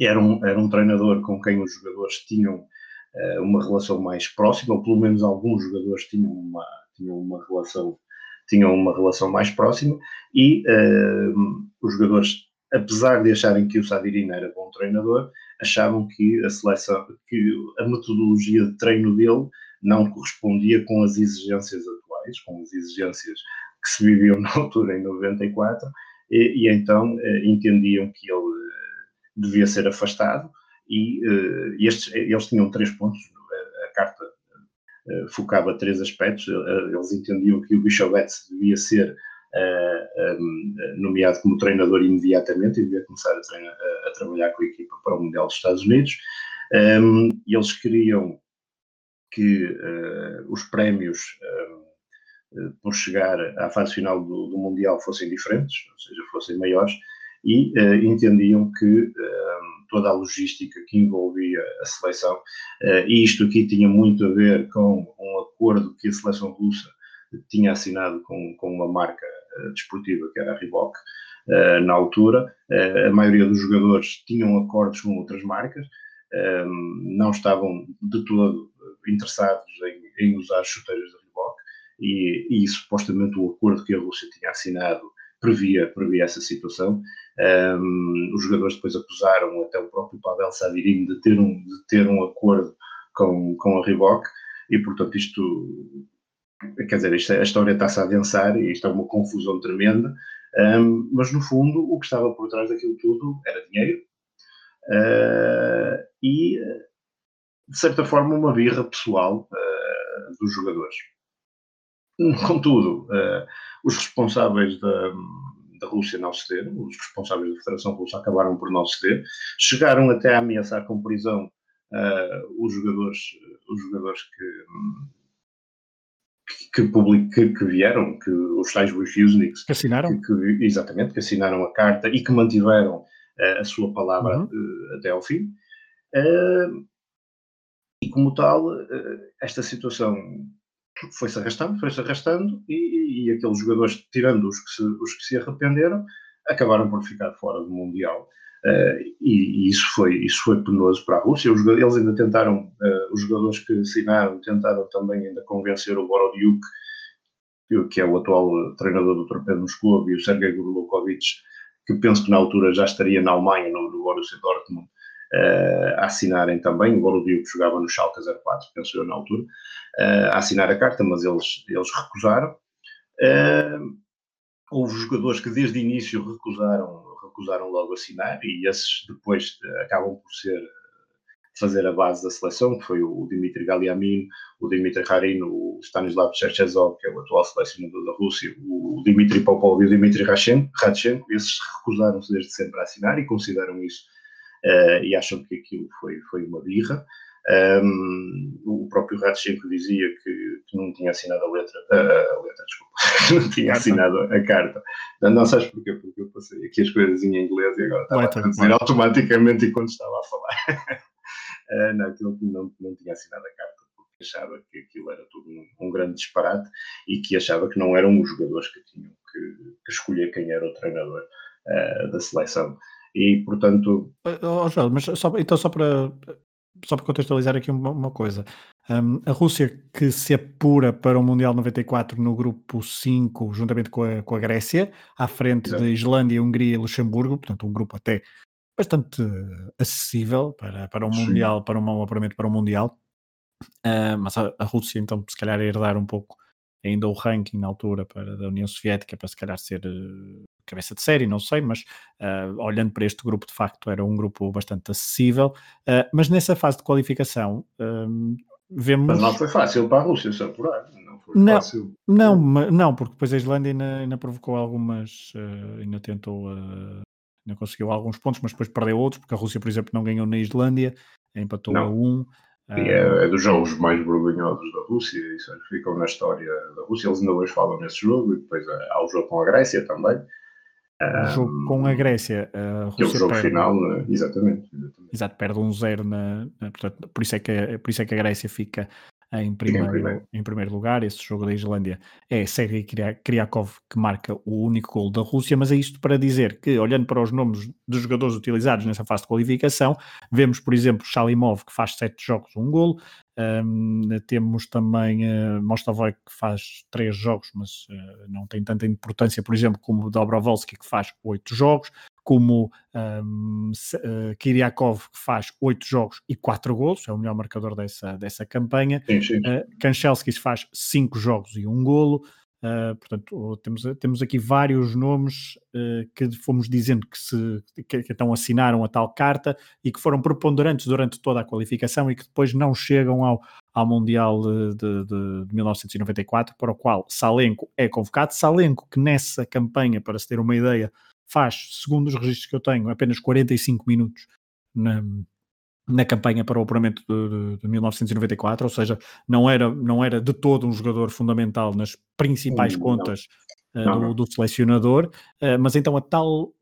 Era um, era um treinador com quem os jogadores tinham uh, uma relação mais próxima, ou pelo menos alguns jogadores tinham uma, tinham uma relação tinham uma relação mais próxima. E uh, os jogadores, apesar de acharem que o Sadirin era bom treinador, achavam que a seleção, que a metodologia de treino dele não correspondia com as exigências atuais, com as exigências que se viviam [LAUGHS] na altura em 94 e, e então uh, entendiam que ele devia ser afastado e uh, estes, eles tinham três pontos, a, carta focava três aspectos, eles entendiam que o Bichovets devia ser um, nomeado como treinador imediatamente e devia começar a, treinar, a, trabalhar com a equipa para o Mundial dos Estados Unidos, um, e eles queriam que os prémios por chegar à fase final do, do Mundial fossem diferentes, ou seja, fossem maiores, e uh, entendiam que uh, toda a logística que envolvia a seleção, e isto aqui tinha muito a ver com um acordo que a seleção russa tinha assinado com, com uma marca desportiva que era a Reebok, na altura, a maioria dos jogadores tinham acordos com outras marcas, não estavam de todo interessados em, em usar chuteiras Reebok, e, e supostamente o acordo que a Rússia tinha assinado previa, previa essa situação. Um, os jogadores depois acusaram até o próprio Pavel Sadirin de ter um, de ter um acordo com, com a Reebok e, portanto, isto, quer dizer, isto, a história está-se a adensar e isto é uma confusão tremenda, um, mas no fundo o que estava por trás daquilo tudo era dinheiro uh, e, de certa forma, uma birra pessoal uh, dos jogadores. [LAUGHS] Contudo, uh, os responsáveis da, da Rússia não cederam, os responsáveis da Federação Russa acabaram por não ceder, chegaram até a ameaçar com prisão uh, os jogadores, os jogadores que, que, que, que, vieram, que os tais refuseniks, que assinaram, que, exatamente, que assinaram a carta e que mantiveram uh, a sua palavra uhum. uh, até ao fim. e como tal, esta situação foi-se arrastando, foi-se arrastando e, e, aqueles jogadores, tirando os que, se, os que se arrependeram, acabaram por ficar fora do Mundial. Uh, e, e, isso foi isso foi penoso para a Rússia. Os, eles ainda tentaram, uh, os jogadores que assinaram, tentaram também ainda convencer o Borodiuk, que é o atual treinador do Torpedo Moscou, e o Sergei Gurlukovic, que penso que na altura já estaria na Alemanha, no, no Borussia Dortmund, uh, a assinarem também. O Borodiuk jogava no Schalke 04, penso eu, na altura, a assinar a carta, mas eles, eles recusaram. houve jogadores que desde o início recusaram recusaram logo assinar e esses depois acabam por ser fazer a base da seleção, que foi o Dmitry Galiamin, o Dmitry Harin, o Stanislav Cherchezov, que é o atual selecionador da Rússia, o Dmitry Popov e o Dmitry Radchenko, esses recusaram-se desde sempre a assinar e consideram isso uh, e acham que aquilo foi, foi uma birra. Um, o próprio Ratchenko dizia que, que, não tinha assinado a letra, a, letra, desculpa, [LAUGHS] não tinha assinado a carta. Não, não sabes porquê? Porque eu passei aqui as coisas em inglês e agora estava a dizer automaticamente enquanto estava a falar. uh, [LAUGHS] não, que não, não, não tinha assinado a carta porque achava que aquilo era tudo um, um, grande disparate e que achava que não eram os jogadores que tinham que, que escolher quem era o treinador uh, da seleção. E, portanto... Oh, Joel, mas só, então só para só para contextualizar aqui uma, uma coisa, um, a Rússia que se apura para o Mundial 94 no grupo 5, juntamente com a, com a Grécia, à frente Exato. de Islândia, Hungria e Luxemburgo, portanto um grupo até bastante acessível para, para um Sim. Mundial, para um apuramento para um Mundial, uh, mas a, a, Rússia então se calhar herdar um pouco ainda o ranking na altura para, da União Soviética para se calhar ser uh, cabeça de série, não sei, mas uh, olhando para este grupo, de facto, era um grupo bastante acessível. Uh, mas nessa fase de qualificação, uh, vemos. Mas não foi fácil para a Rússia se apurar. Não foi não, fácil. Não, não, porque depois a Islândia ainda, ainda provocou algumas. ainda tentou. ainda conseguiu alguns pontos, mas depois perdeu outros, porque a Rússia, por exemplo, não ganhou na Islândia, empatou não. a um. E é, é, dos jogos mais vergonhosos da Rússia, isso ficam na história da Rússia. Eles ainda hoje falam nesse jogo, e depois há o jogo com a Grécia também. O jogo com a Grécia, a Rússia é o jogo perde, final, né? exatamente, exatamente. Exato, perde um zero na, na, portanto, por isso é que por isso é que a Grécia fica em primeiro, em primeiro, em primeiro lugar. Esse jogo da Islândia é Sergei Kriakov que marca o único gol da Rússia, mas é isto para dizer que, olhando para os nomes dos jogadores utilizados nessa fase de qualificação, vemos, por exemplo, Shalimov que faz sete jogos, um gol. Um, temos também uh, Mostovoy que faz três jogos, mas uh, não tem tanta importância, por exemplo, como Dobrovolski que faz oito jogos como um, uh, Kiriakov, que faz oito jogos e quatro golos, é o melhor marcador dessa, dessa campanha. Sim, sim. Uh, Kanchelskis faz cinco jogos e um golo. Uh, portanto, temos, temos aqui vários nomes uh, que fomos dizendo que, se, que, que então assinaram a tal carta e que foram preponderantes durante toda a qualificação e que depois não chegam ao, ao Mundial de, de, de 1994, para o qual Salenko é convocado. Salenko, que nessa campanha, para se ter uma ideia, faz, segundo os registros que eu tenho, apenas 45 minutos na, na campanha para o apuramento de, de, de, 1994, ou seja, não era, não era de todo um jogador fundamental nas principais contas uh, do, do, selecionador, uh, mas então a tal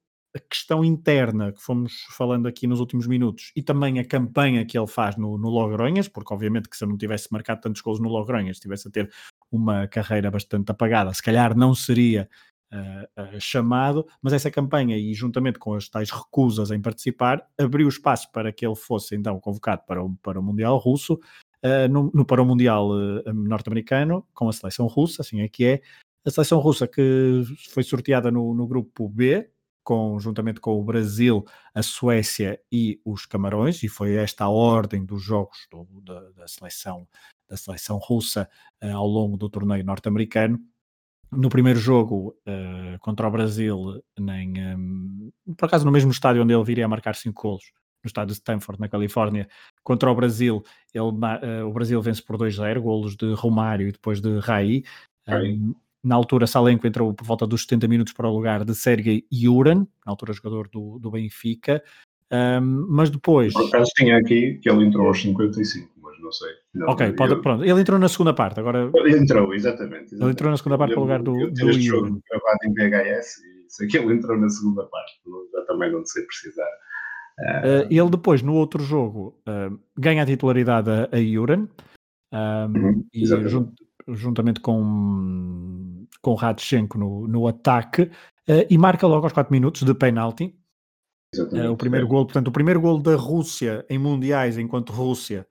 questão interna que fomos falando aqui nos últimos minutos e também a campanha que ele faz no, no Logronhas, porque obviamente que se eu não tivesse marcado tantos gols no Logronhas, estivesse a ter uma carreira bastante apagada, se calhar não seria uh, chamado, mas essa campanha, e juntamente com as tais recusas em participar, abriu espaço para que ele fosse então convocado para o, para o Mundial Russo, uh, no, no, para o Mundial norte-americano, com a seleção russa, assim é que é. A seleção russa que foi sorteada no, no grupo B, com, juntamente com o Brasil, a Suécia e os Camarões, e foi esta a ordem dos jogos do, da, da, seleção, da seleção russa ao longo do torneio norte-americano no primeiro jogo uh, contra o Brasil, nem, um, por acaso no mesmo estádio onde ele viria a marcar 5 golos, no estádio de Stanford, na Califórnia, contra o Brasil, ele, uh, o Brasil vence por 2-0, golos de Romário e depois de Rai. Um, na altura, Salenko entrou por volta dos 70 minutos para o lugar de Sergei Juran, na altura jogador do, do Benfica. Um, mas depois. Por acaso tinha aqui que ele entrou aos 55 não sei. Não, ok, pode, eu... pronto. Ele entrou na segunda parte, agora... Ele entrou, exatamente. exatamente. Ele entrou na segunda parte para o lugar do, eu do este jogo gravado em VHS e sei que ele entrou na segunda parte, já também não sei precisar. Uh, ele depois, no outro jogo, uh, ganha a titularidade a, a Uran. Um, uhum, e junto, juntamente com, com Radchenko no, no ataque, uh, e marca logo aos 4 minutos de penalti. O primeiro é. gol, portanto, o primeiro gol da Rússia em mundiais enquanto Rússia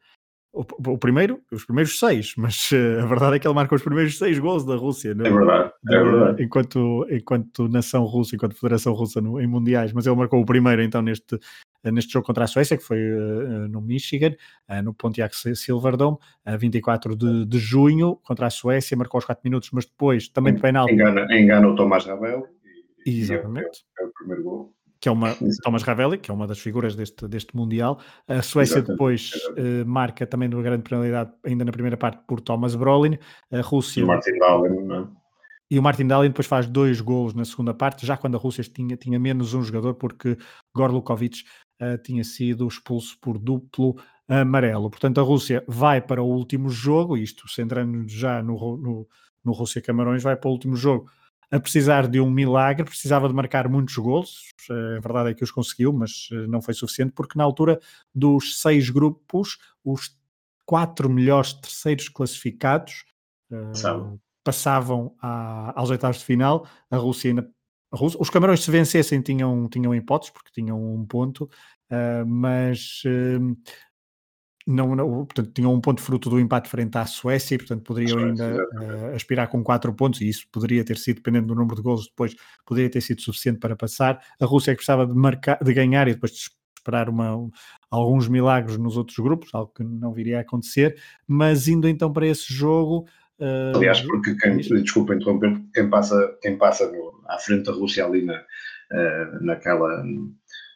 o, o, primeiro, os primeiros seis, mas uh, a verdade é que ele marcou os primeiros seis gols da Rússia. No, é verdade, é verdade. Enquanto, enquanto nação russa, enquanto federação russa no, em mundiais, mas ele marcou o primeiro então neste, neste jogo contra a Suécia, que foi uh, no Michigan, uh, no Pontiac Silverdome, a 24 de, de junho, contra a Suécia, marcou os 4 minutos, mas depois também de penalti. Engana, engana o Tomás Ravel. E, Exatamente. E é, é, o primeiro gol que é uma [LAUGHS] Thomas Ravelli, que é uma das figuras deste, deste Mundial. A Suécia depois uh, marca também uma grande penalidade, ainda na primeira parte, por Thomas Brolin. A Rússia. E o Martin Dahlin, não é? E o Martin Dahlin depois faz dois gols na segunda parte, já quando a Rússia tinha, tinha menos um jogador, porque Gorlukovic uh, tinha sido expulso por duplo amarelo. Portanto, a Rússia vai para o último jogo, isto centrando já no, no, no Rússia Camarões, vai para o último jogo a precisar de um milagre, precisava de marcar muitos gols, a verdade é que os conseguiu, mas eh, não foi suficiente, porque na altura dos seis grupos, os quatro melhores terceiros classificados uh, passavam. à, aos oitavos de final, a Rússia ainda a Rússia, os Camarões se vencessem tinham, tinham hipóteses, porque tinham um ponto, uh, mas uh, não, não, portanto, tinham um ponto fruto do empate frente à Suécia e, portanto, poderiam ainda uh, aspirar com quatro pontos, e isso poderia ter sido, dependendo do número de gols depois, poderia ter sido suficiente para passar. A Rússia é que precisava de, marcar, de ganhar e depois de esperar uma, alguns milagres nos outros grupos, algo que não viria a acontecer, mas indo então para esse jogo. Uh, Aliás, porque quem, desculpa interromper, quem passa, quem passa no, à frente da Rússia ali na, uh, naquela,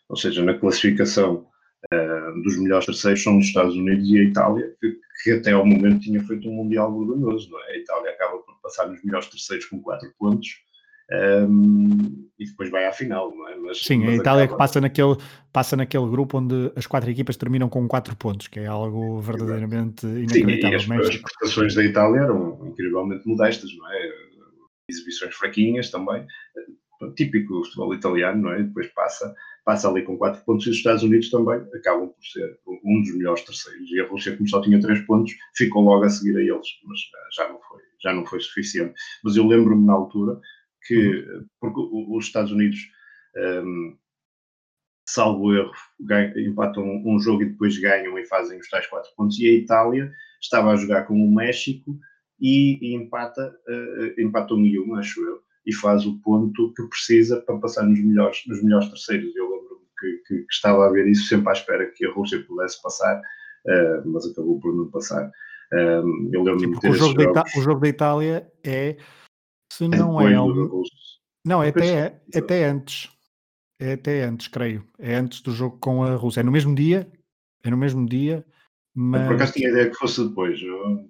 ou seja, na classificação uh, dos melhores terceiros são os Estados Unidos e a Itália, que, que, até ao momento tinha feito um Mundial vergonhoso. É? A Itália acaba por passar nos melhores terceiros com 4 pontos. Um, ehm, e depois vai à final, é? Mas, Sim, mas a Itália acaba... que passa naquele, passa naquele grupo onde as quatro equipas terminam com quatro pontos, que é algo verdadeiramente inacreditável. Sim, as, as prestações da Itália eram incrivelmente modestas, não é? Exibições fraquinhas também, típico futebol italiano, não é? Depois passa passa ali com 4 pontos e os Estados Unidos também acabam por ser um dos melhores terceiros. E a Rússia, como só tinha 3 pontos, ficou logo a seguir a eles, mas eh, já não foi, já não foi suficiente. Mas eu lembro-me na altura que, porque os Estados Unidos, um, ehm, salvo erro, ganham, empatam um jogo e depois ganham e fazem os tais 4 pontos, e a Itália estava a jogar com o México e, e empata, uh, empata um e um, acho eu e faz o ponto que precisa para passar nos melhores, nos melhores terceiros. Eu que, que, que, estava a ver isso sempre à espera que a Rússia pudesse passar, uh, mas acabou por não passar. Um, eu lembro-me de ter o jogo, o jogo da Itália é, se não é, um... não, é até, é até antes, é até antes, creio, é antes do jogo com a Rússia, é no mesmo dia, é no mesmo dia, mas... Por acaso tinha a ideia que fosse depois.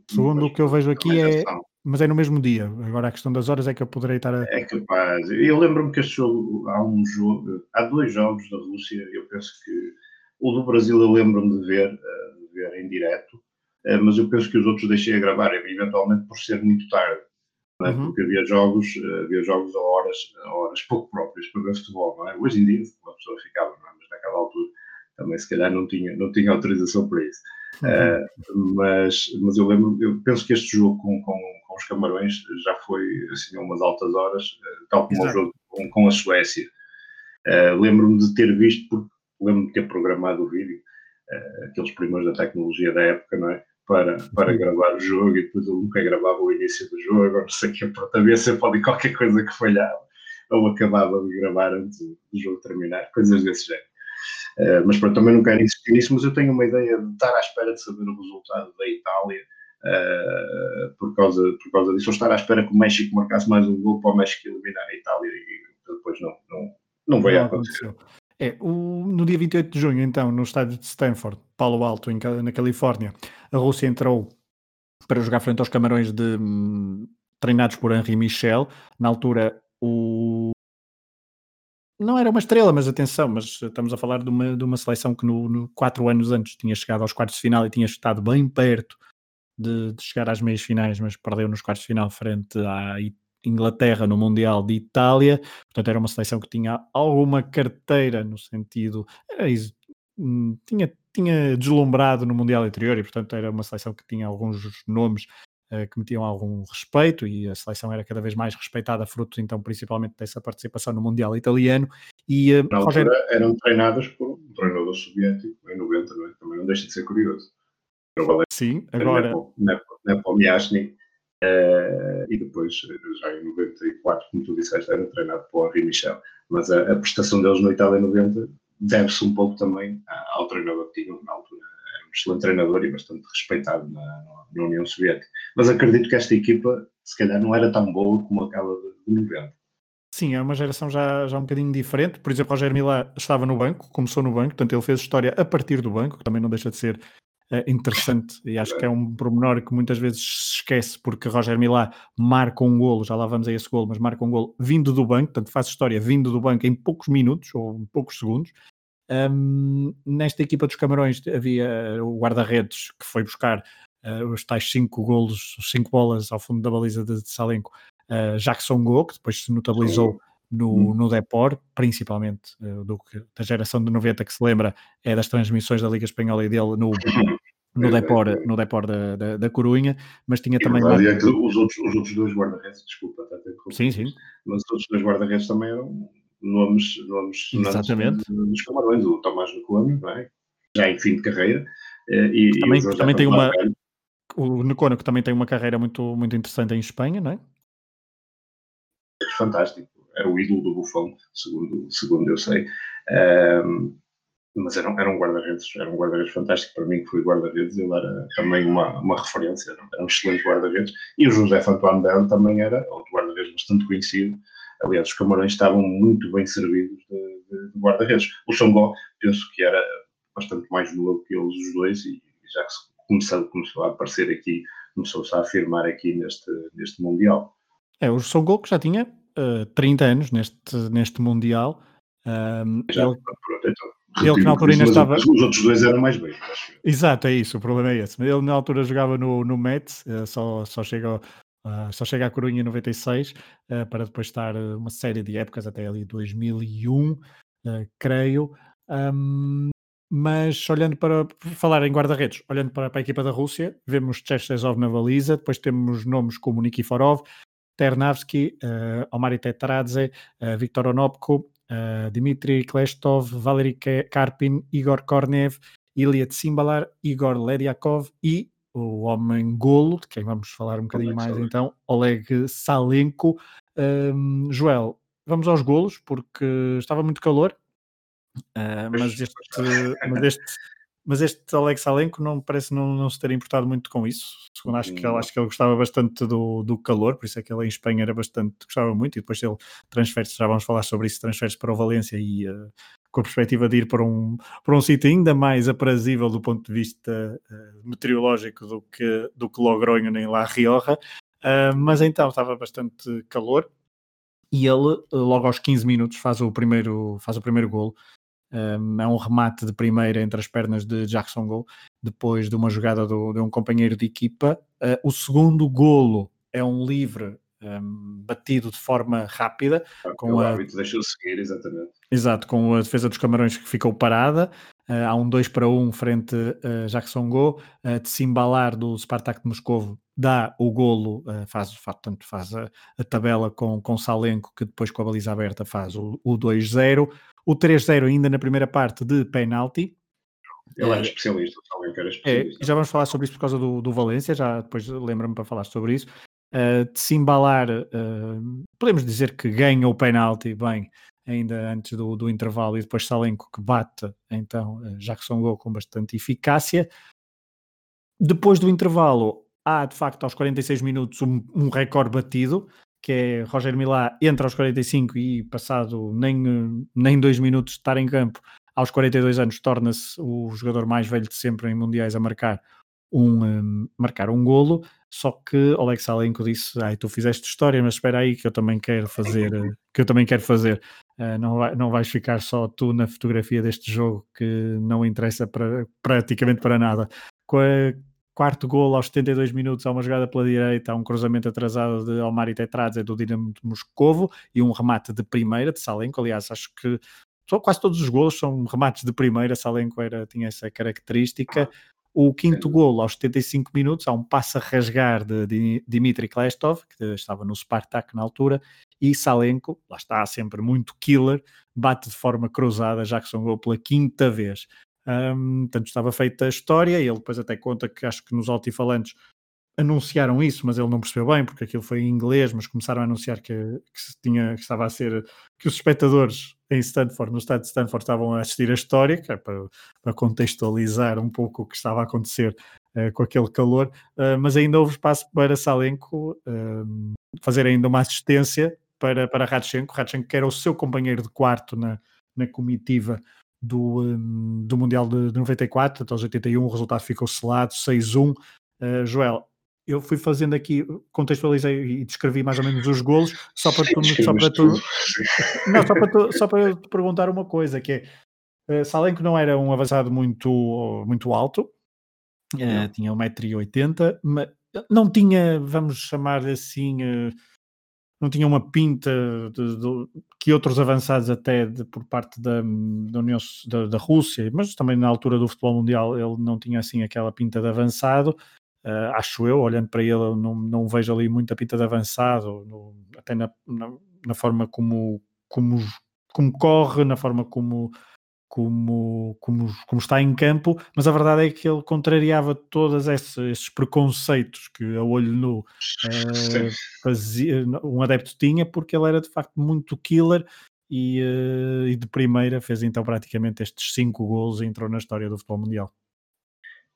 Segundo o que eu vejo aqui é, mas é no mesmo dia. Agora a questão das horas é que eu poderei estar a. É capaz. Eu lembro-me que este jogo, há um jogo, há dois jogos da Rússia, eu penso que o do Brasil eu lembro-me de ver, eh, de ver em direto, eh, mas eu penso que os outros deixei a gravar, eventualmente por ser muito tarde. É? Uhum. Porque havia jogos, eh, havia jogos a horas, a horas pouco próprias para ver futebol, não é? Hoje em dia uma pessoa ficava, não é? mas naquela altura também se calhar não tinha, não tinha autorização para isso. Uh, mas, mas eu lembro, eu penso que este jogo com, com, com, os Camarões já foi assim a umas altas horas, uh, tal como Exato. o jogo com, com a Suécia. Uh, lembro-me de ter visto, porque lembro-me de ter programado o vídeo, aqueles primeiros da tecnologia da época, não é? Para, para uhum. gravar o jogo e depois eu nunca gravava o início do jogo, agora não sei o que, porque havia sempre ali qualquer coisa que falhava, ou acabava de gravar antes do jogo terminar, coisas desse género. Uh, mas pronto, também não quero insistir nisso, mas eu tenho uma ideia de estar à espera de saber o resultado da Itália uh, por, causa, por causa disso, ou estar à espera que o México marcasse mais um gol para o México eliminar a Itália e depois não, não, não vai não acontecer. É, o, no dia 28 de junho, então, no estádio de Stanford, Palo Alto, em, na Califórnia, a Rússia entrou para jogar frente aos camarões de, hum, treinados por Henri Michel. Na altura, o não era uma estrela, mas atenção, mas estamos a falar de uma, de uma seleção que no, no quatro anos antes tinha chegado aos quartos de final e tinha estado bem perto de, de chegar às meias finais, mas perdeu nos quartos de final frente à Inglaterra no Mundial de Itália. Portanto, era uma seleção que tinha alguma carteira no sentido. Hum, tinha, tinha deslumbrado no Mundial anterior e, portanto, era uma seleção que tinha alguns nomes uh, que metiam algum respeito e a seleção era cada vez mais respeitada, fruto então principalmente dessa participação no Mundial Italiano. E, uh, Na altura eram treinadas por um treinador soviético em 90, não é? também não deixa de ser curioso. Sim, agora... Nepo Miasny, uh, e depois, já em 94, como tu disseste, era treinado por Henri Michel. Mas a, a prestação deles no Itália 90 deve-se um pouco também ao treinador que tinham na altura excelente treinador e bastante respeitado na, na, União Soviética. Mas acredito que esta equipa, se calhar, não era tão boa como aquela de 90. Sim, é uma geração já, já um bocadinho diferente. Por exemplo, Roger Milá estava no banco, começou no banco, portanto ele fez história a partir do banco, que também não deixa de ser interessante e acho que é um pormenor que muitas vezes se esquece, porque Roger Milá marca um golo, já lá vamos a esse golo, mas marca um golo vindo do banco, portanto faz história vindo do banco em poucos minutos ou em poucos segundos, um, nesta equipa dos Camarões havia o guarda-redes que foi buscar uh, os tais cinco golos, cinco bolas ao fundo da baliza de, de Salenco, uh, Jackson Go, que depois se notabilizou no, hum. no Depor, principalmente do, da geração de 90 que se lembra é das transmissões da Liga Espanhola e dele no, no Depor, no Depor da, da, da Corunha, mas tinha também... Verdade, é os, outros, os outros dois guarda-redes, desculpa, até Sim, sim. Mas os outros dois guarda-redes também eram nomes, nomes Exatamente. dos camarões, o Tomás Necono, é? já em fim de carreira. Eh, e, também, e também tem uma. O Necono que também tem uma carreira muito, muito interessante em Espanha, não é? Fantástico. Era o ídolo do Buffon, segundo, segundo eu sei. Um, mas era, era um guarda-redes, era um guarda-redes fantástico para mim, que fui guarda-redes, ele era também uma, uma referência, era um excelente guarda-redes. E o José Antoine Bell também era outro guarda-redes bastante conhecido, Aliás, os Camarões estavam muito bem servidos de, de, de guarda-redes. O Xangó, penso que era bastante mais novo que eles os dois e já que começou, começou a aparecer aqui, começou-se a afirmar aqui neste, neste Mundial. É, o Xangó que já tinha uh, eh, 30 anos neste, neste Mundial. Um, já, ele, pronto, então, ele que na altura ainda estava. Os outros dois eram mais bem. Exato, é isso, o problema é esse. Ele na altura jogava no, no Mets, uh, só, só chega Uh, só chega à Corunha em 96, uh, para depois estar uh, uma série de épocas, até ali 2001, creio. Um, mas olhando para falar em guarda-redes, olhando para, para, a equipa da Rússia, vemos Chechesov na baliza, depois temos nomes como Nikiforov, Ternavsky, uh, Omari Tetradze, Viktor Onopko, uh, Dmitry Klestov, Valery Karpin, Igor Kornev, Ilya Tsimbalar, Igor Lediakov e o homem golo, de quem vamos falar um bocadinho mais então, Oleg Salenko. Um, Joel, vamos aos golos, porque estava muito calor, uh, mas, [LAUGHS] este, mas, este, mas este Oleg Salenko não parece não, não se ter importado muito com isso. Segundo acho que, ele, acho que ele gostava bastante do, do calor, por isso é que ele em Espanha era bastante, gostava muito, e depois ele transfere-se, já vamos falar sobre isso, transfere-se para o Valência e uh, com a perspectiva de ir para um, para um sítio ainda mais aprazível do ponto de vista uh, meteorológico do que, do que Logronho nem La Rioja, uh, mas então estava bastante calor e ele logo aos 15 minutos faz o primeiro, faz o primeiro golo, um, é um remate de primeira entre as pernas de Jackson Gol, depois de uma jogada do, de um companheiro de equipa. Uh, o segundo golo é um livre um, batido de forma rápida. Ah, com o a... árbitro deixou seguir, exatamente. Exato, com a defesa dos Camarões que ficou parada. Uh, há um 2 para 1 um frente a uh, Jackson Go. Uh, de Simbalar do Spartak de Moscovo dá o golo, uh, faz, faz, tanto faz a, a, tabela com, com Salenco, que depois com a baliza aberta faz o, o 2-0. O 3-0 ainda na primeira parte de penalti. Ele era especialista, Salenco era especialista. É, já vamos falar sobre isso por causa do, do Valência, já depois lembra-me para falar sobre isso de se embalar, uh, podemos dizer que ganha o penalti bem, ainda antes do, do intervalo, e depois Salenco que bate, então uh, Jackson Gol com bastante eficácia. Depois do intervalo, há de facto aos 46 minutos um, um recorde batido, que é Roger Milá entra aos 45 e passado nem, nem dois minutos de estar em campo, aos 42 anos torna-se o jogador mais velho de sempre em mundiais a marcar um, um, marcar um golo, só que Oleg Salenko disse, ai, tu fizeste história, mas espera aí que eu também quero fazer, eh, que eu também quero fazer. Uh, não, vai, não vais ficar só tu na fotografia deste jogo que não interessa para, praticamente para nada. Com a quarto golo aos 72 minutos, há uma jogada pela direita, há um cruzamento atrasado de Almari Tetradze do Dinamo de Moscovo e um remate de primeira de Salenko. Aliás, acho que quase todos os golos são remates de primeira. Salenko era, tinha essa característica. O quinto golo aos 75 minutos, há um passo a rasgar de Dimitri Klestov, que estava no Spartak na altura, e Salenko, lá está sempre muito killer, bate de forma cruzada Jackson Gol pela quinta vez. Um, portanto, estava feita a história, e ele depois até conta que acho que nos altifalantes anunciaram isso, mas ele não percebeu bem, porque aquilo foi em inglês, mas começaram a anunciar que, que, tinha, que estava a ser, que os espectadores em Stanford, no estado de Stanford, estavam a assistir a história, é para, para contextualizar um pouco o que estava a acontecer uh, com aquele calor, uh, mas ainda houve espaço para Salenko uh, fazer ainda uma assistência para, para Radchenko, Radchenko que era o seu companheiro de quarto na, na comitiva do, um, do Mundial de, de 94, até os 81 o resultado ficou selado, 6-1, Uh, Joel, eu fui fazendo aqui, contextualizei e descrevi mais ou menos os golos, só para tu, só para tu, não, só para tu, só para te perguntar uma coisa, que é, uh, Salenko não era um avançado muito, muito alto, uh, tinha 1,80m, mas não tinha, vamos chamar assim, uh, não tinha uma pinta de, de, que outros avançados até de, por parte da, da União da, da, Rússia, mas também na altura do futebol mundial ele não tinha assim aquela pinta de avançado, Uh, acho eu, olhando para ele, não, não vejo ali muita pinta de avançado, no, até na, na, na, forma como, como, como corre, na forma como, como, como, como está em campo, mas a verdade é que ele contrariava todos esses, esses preconceitos que a olho nu uh, fazia, um adepto tinha, porque ele era de facto muito killer e, uh, e de primeira fez então praticamente estes cinco gols e entrou na história do futebol mundial.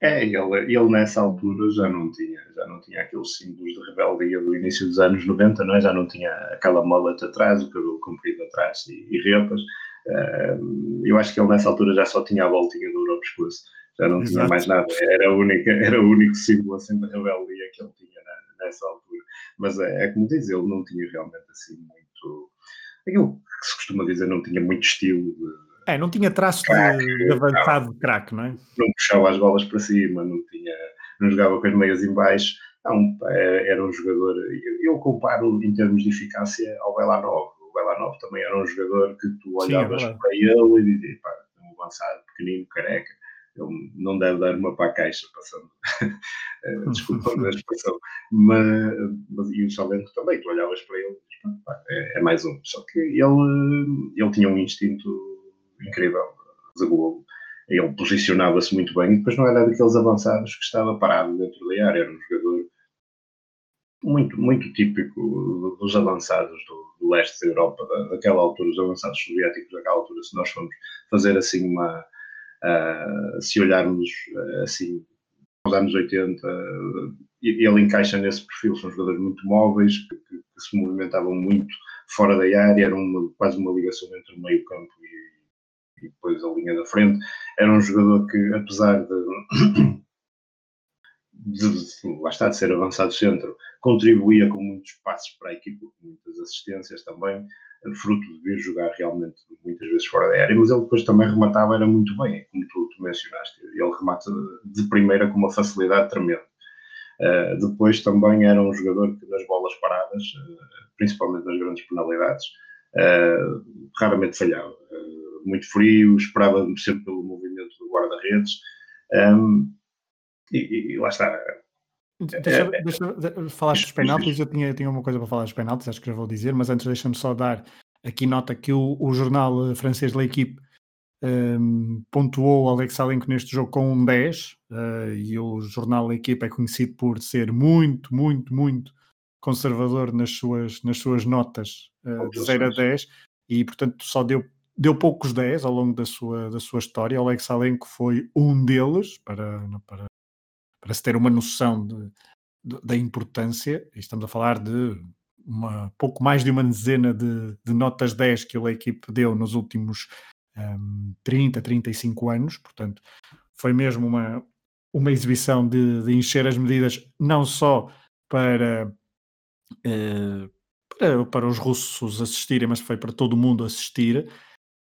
É, ele, ele nessa altura já não tinha, já não tinha aqueles símbolos de rebeldia do início dos anos 90, não é? Já não tinha aquela maleta atrás, o cabelo comprido atrás e, e repas. Uh, eu acho que ele nessa altura já só tinha a voltinha do Euro pescoço, já não Exato. tinha mais nada. Era, única, era o único símbolo assim de rebeldia que ele tinha na, nessa altura. Mas é, é como diz, ele não tinha realmente assim muito. Aquilo que se costuma dizer, não tinha muito estilo de é, não tinha traço de, de avançado de craque, não é? Não puxava as bolas para cima, não, tinha, não jogava com as meias em baixo. Não, é, era um jogador. Eu comparo em termos de eficácia ao Belanov. O Belanov também era um jogador que tu olhavas Sim, é para ele e dizias, pá, um avançado, pequenino, careca. Ele não deve dar uma para a caixa, passando. [LAUGHS] Eh, desculpa a [LAUGHS] expressão. Mas, mas, e o Salento também, tu olhavas para ele e pá, é, é mais um. Só que ele, ele tinha um instinto incrível da Globo. Ele posicionava-se muito bem depois não era daqueles avançados que estava parado dentro da área, era um jogador muito, muito típico dos avançados do, do leste da Europa, daquela altura, os avançados soviéticos daquela altura, se nós formos fazer assim uma. Uh, se olharmos assim aos anos 80, uh, ele encaixa nesse perfil, são jogadores muito móveis, que, que, que se movimentavam muito fora da área, era uma, quase uma ligação entre o meio campo e, e depois a linha da frente. Era um jogador que, apesar de, [COUGHS] de, de lá de ser avançado centro, contribuía com muitos passos para a equipa, com muitas assistências também, fruto de vir jogar realmente muitas vezes fora da área, mas ele depois também rematava, era muito bem, como tu, tu mencionaste. Ele remata de primeira com uma facilidade tremenda. Uh, depois também era um jogador que nas bolas paradas, uh, principalmente nas grandes penalidades, uh, raramente falhava muito frio, esperava sempre pelo movimento do guarda-redes. Um, e, e, lá está. Deixa, é, deixa, falar dos penaltis, eu tinha, tinha uma coisa para falar dos penaltis, acho que já vou dizer, mas antes deixa-me só dar aqui nota que o, o jornal francês L'Equipe um, pontuou Alex Alenco neste jogo com um 10 uh, e o jornal L'Equipe é conhecido por ser muito, muito, muito conservador nas suas, nas suas notas uh, de 0 a 10 e portanto só deu deu poucos 10 ao longo da sua, da sua história. O Alex Alenco foi um deles, para, para, para se ter uma noção de, de, da importância. Estamos a falar de uma, pouco mais de uma dezena de, de notas 10 que a equipe deu nos últimos um, 30, 35 anos. Portanto, foi mesmo uma, uma exibição de, de encher as medidas, não só para. Uh, para, para os russos assistirem, mas foi para todo mundo assistir.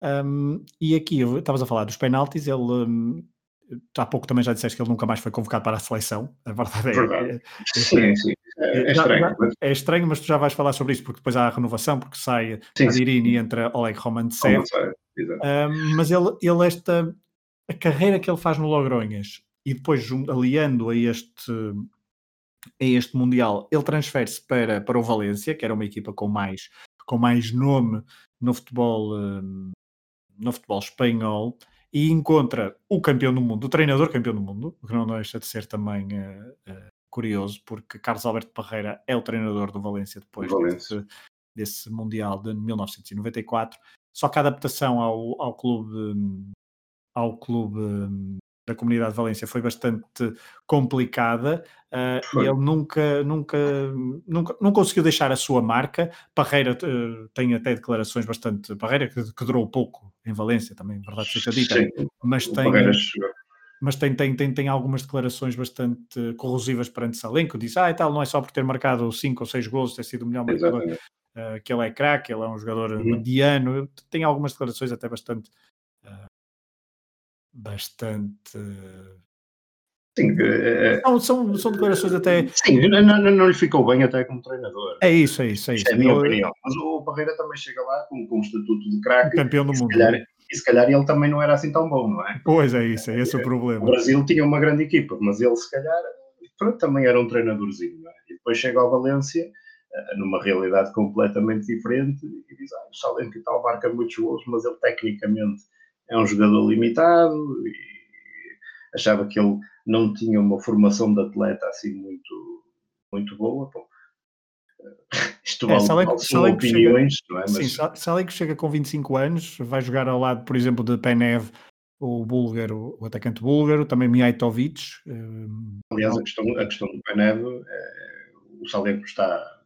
Um, e aqui, estavas a falar dos penaltis, ele um, há pouco também já disseste que ele nunca mais foi convocado para a seleção. A verdade é, verdade. é, é, sim, sim. É, é estranho. Já, mas... É estranho, mas tu já vais falar sobre isso, porque depois há a renovação, porque sai sim, a Dirini e entra Oleg Romantsev. Um, mas ele, ele, esta a carreira que ele faz no Logronhas e depois aliando a este, a este Mundial, ele transfere-se para, para o Valência, que era uma equipa com mais, com mais nome no futebol, hum, no futebol espanhol, e encontra o campeão do mundo, o treinador campeão do mundo, o que não deixa de ser também uh, uh, curioso, porque Carlos Alberto Parreira é o treinador do Valência depois Valência. Desse, desse Mundial de 1994. Só que a adaptação ao, ao clube ao clube hum, da comunidade de Valência foi bastante complicada uh, e ele nunca, nunca, nunca não conseguiu deixar a sua marca. Parreira uh, tem até declarações bastante. Parreira que, que, durou pouco em Valência, também, verdade seja dita, Sim, mas tem. Mas tem, tem, tem, tem algumas declarações bastante corrosivas perante Salenco. Diz, ah, e tal, não é só por ter marcado 5 ou 6 gols, ter sido o melhor marcador, uh, que ele é craque, ele é um jogador uhum. mediano. Tem algumas declarações até bastante bastante. Sim, é, são, são, são declarações até. Sim, não, não, não lhe ficou bem até como treinador. É isso, é isso, é isso. É a minha Eu... opinião. Mas o Barreira também chega lá com, com um estatuto de craque. Campeão do mundo. Calhar, e se calhar ele também não era assim tão bom, não é? Pois é isso, é esse o problema. O Brasil tinha uma grande equipa, mas ele se calhar pronto, também era um treinadorzinho, não é? E depois chega ao Valência numa realidade completamente diferente e diz, ah, o Salem que tal marca muitos gols, mas ele tecnicamente é um jogador limitado e achava que ele não tinha uma formação de atleta assim muito, muito boa. Bom, isto vale, é, vale Salem, opiniões, chega, não é? Mas... Sim, que chega com 25 anos, vai jogar ao lado, por exemplo, de Penev, o búlgaro, o atacante búlgaro, também Mijatovic. Um... Aliás, a questão, a questão do Penev, é, o Salem está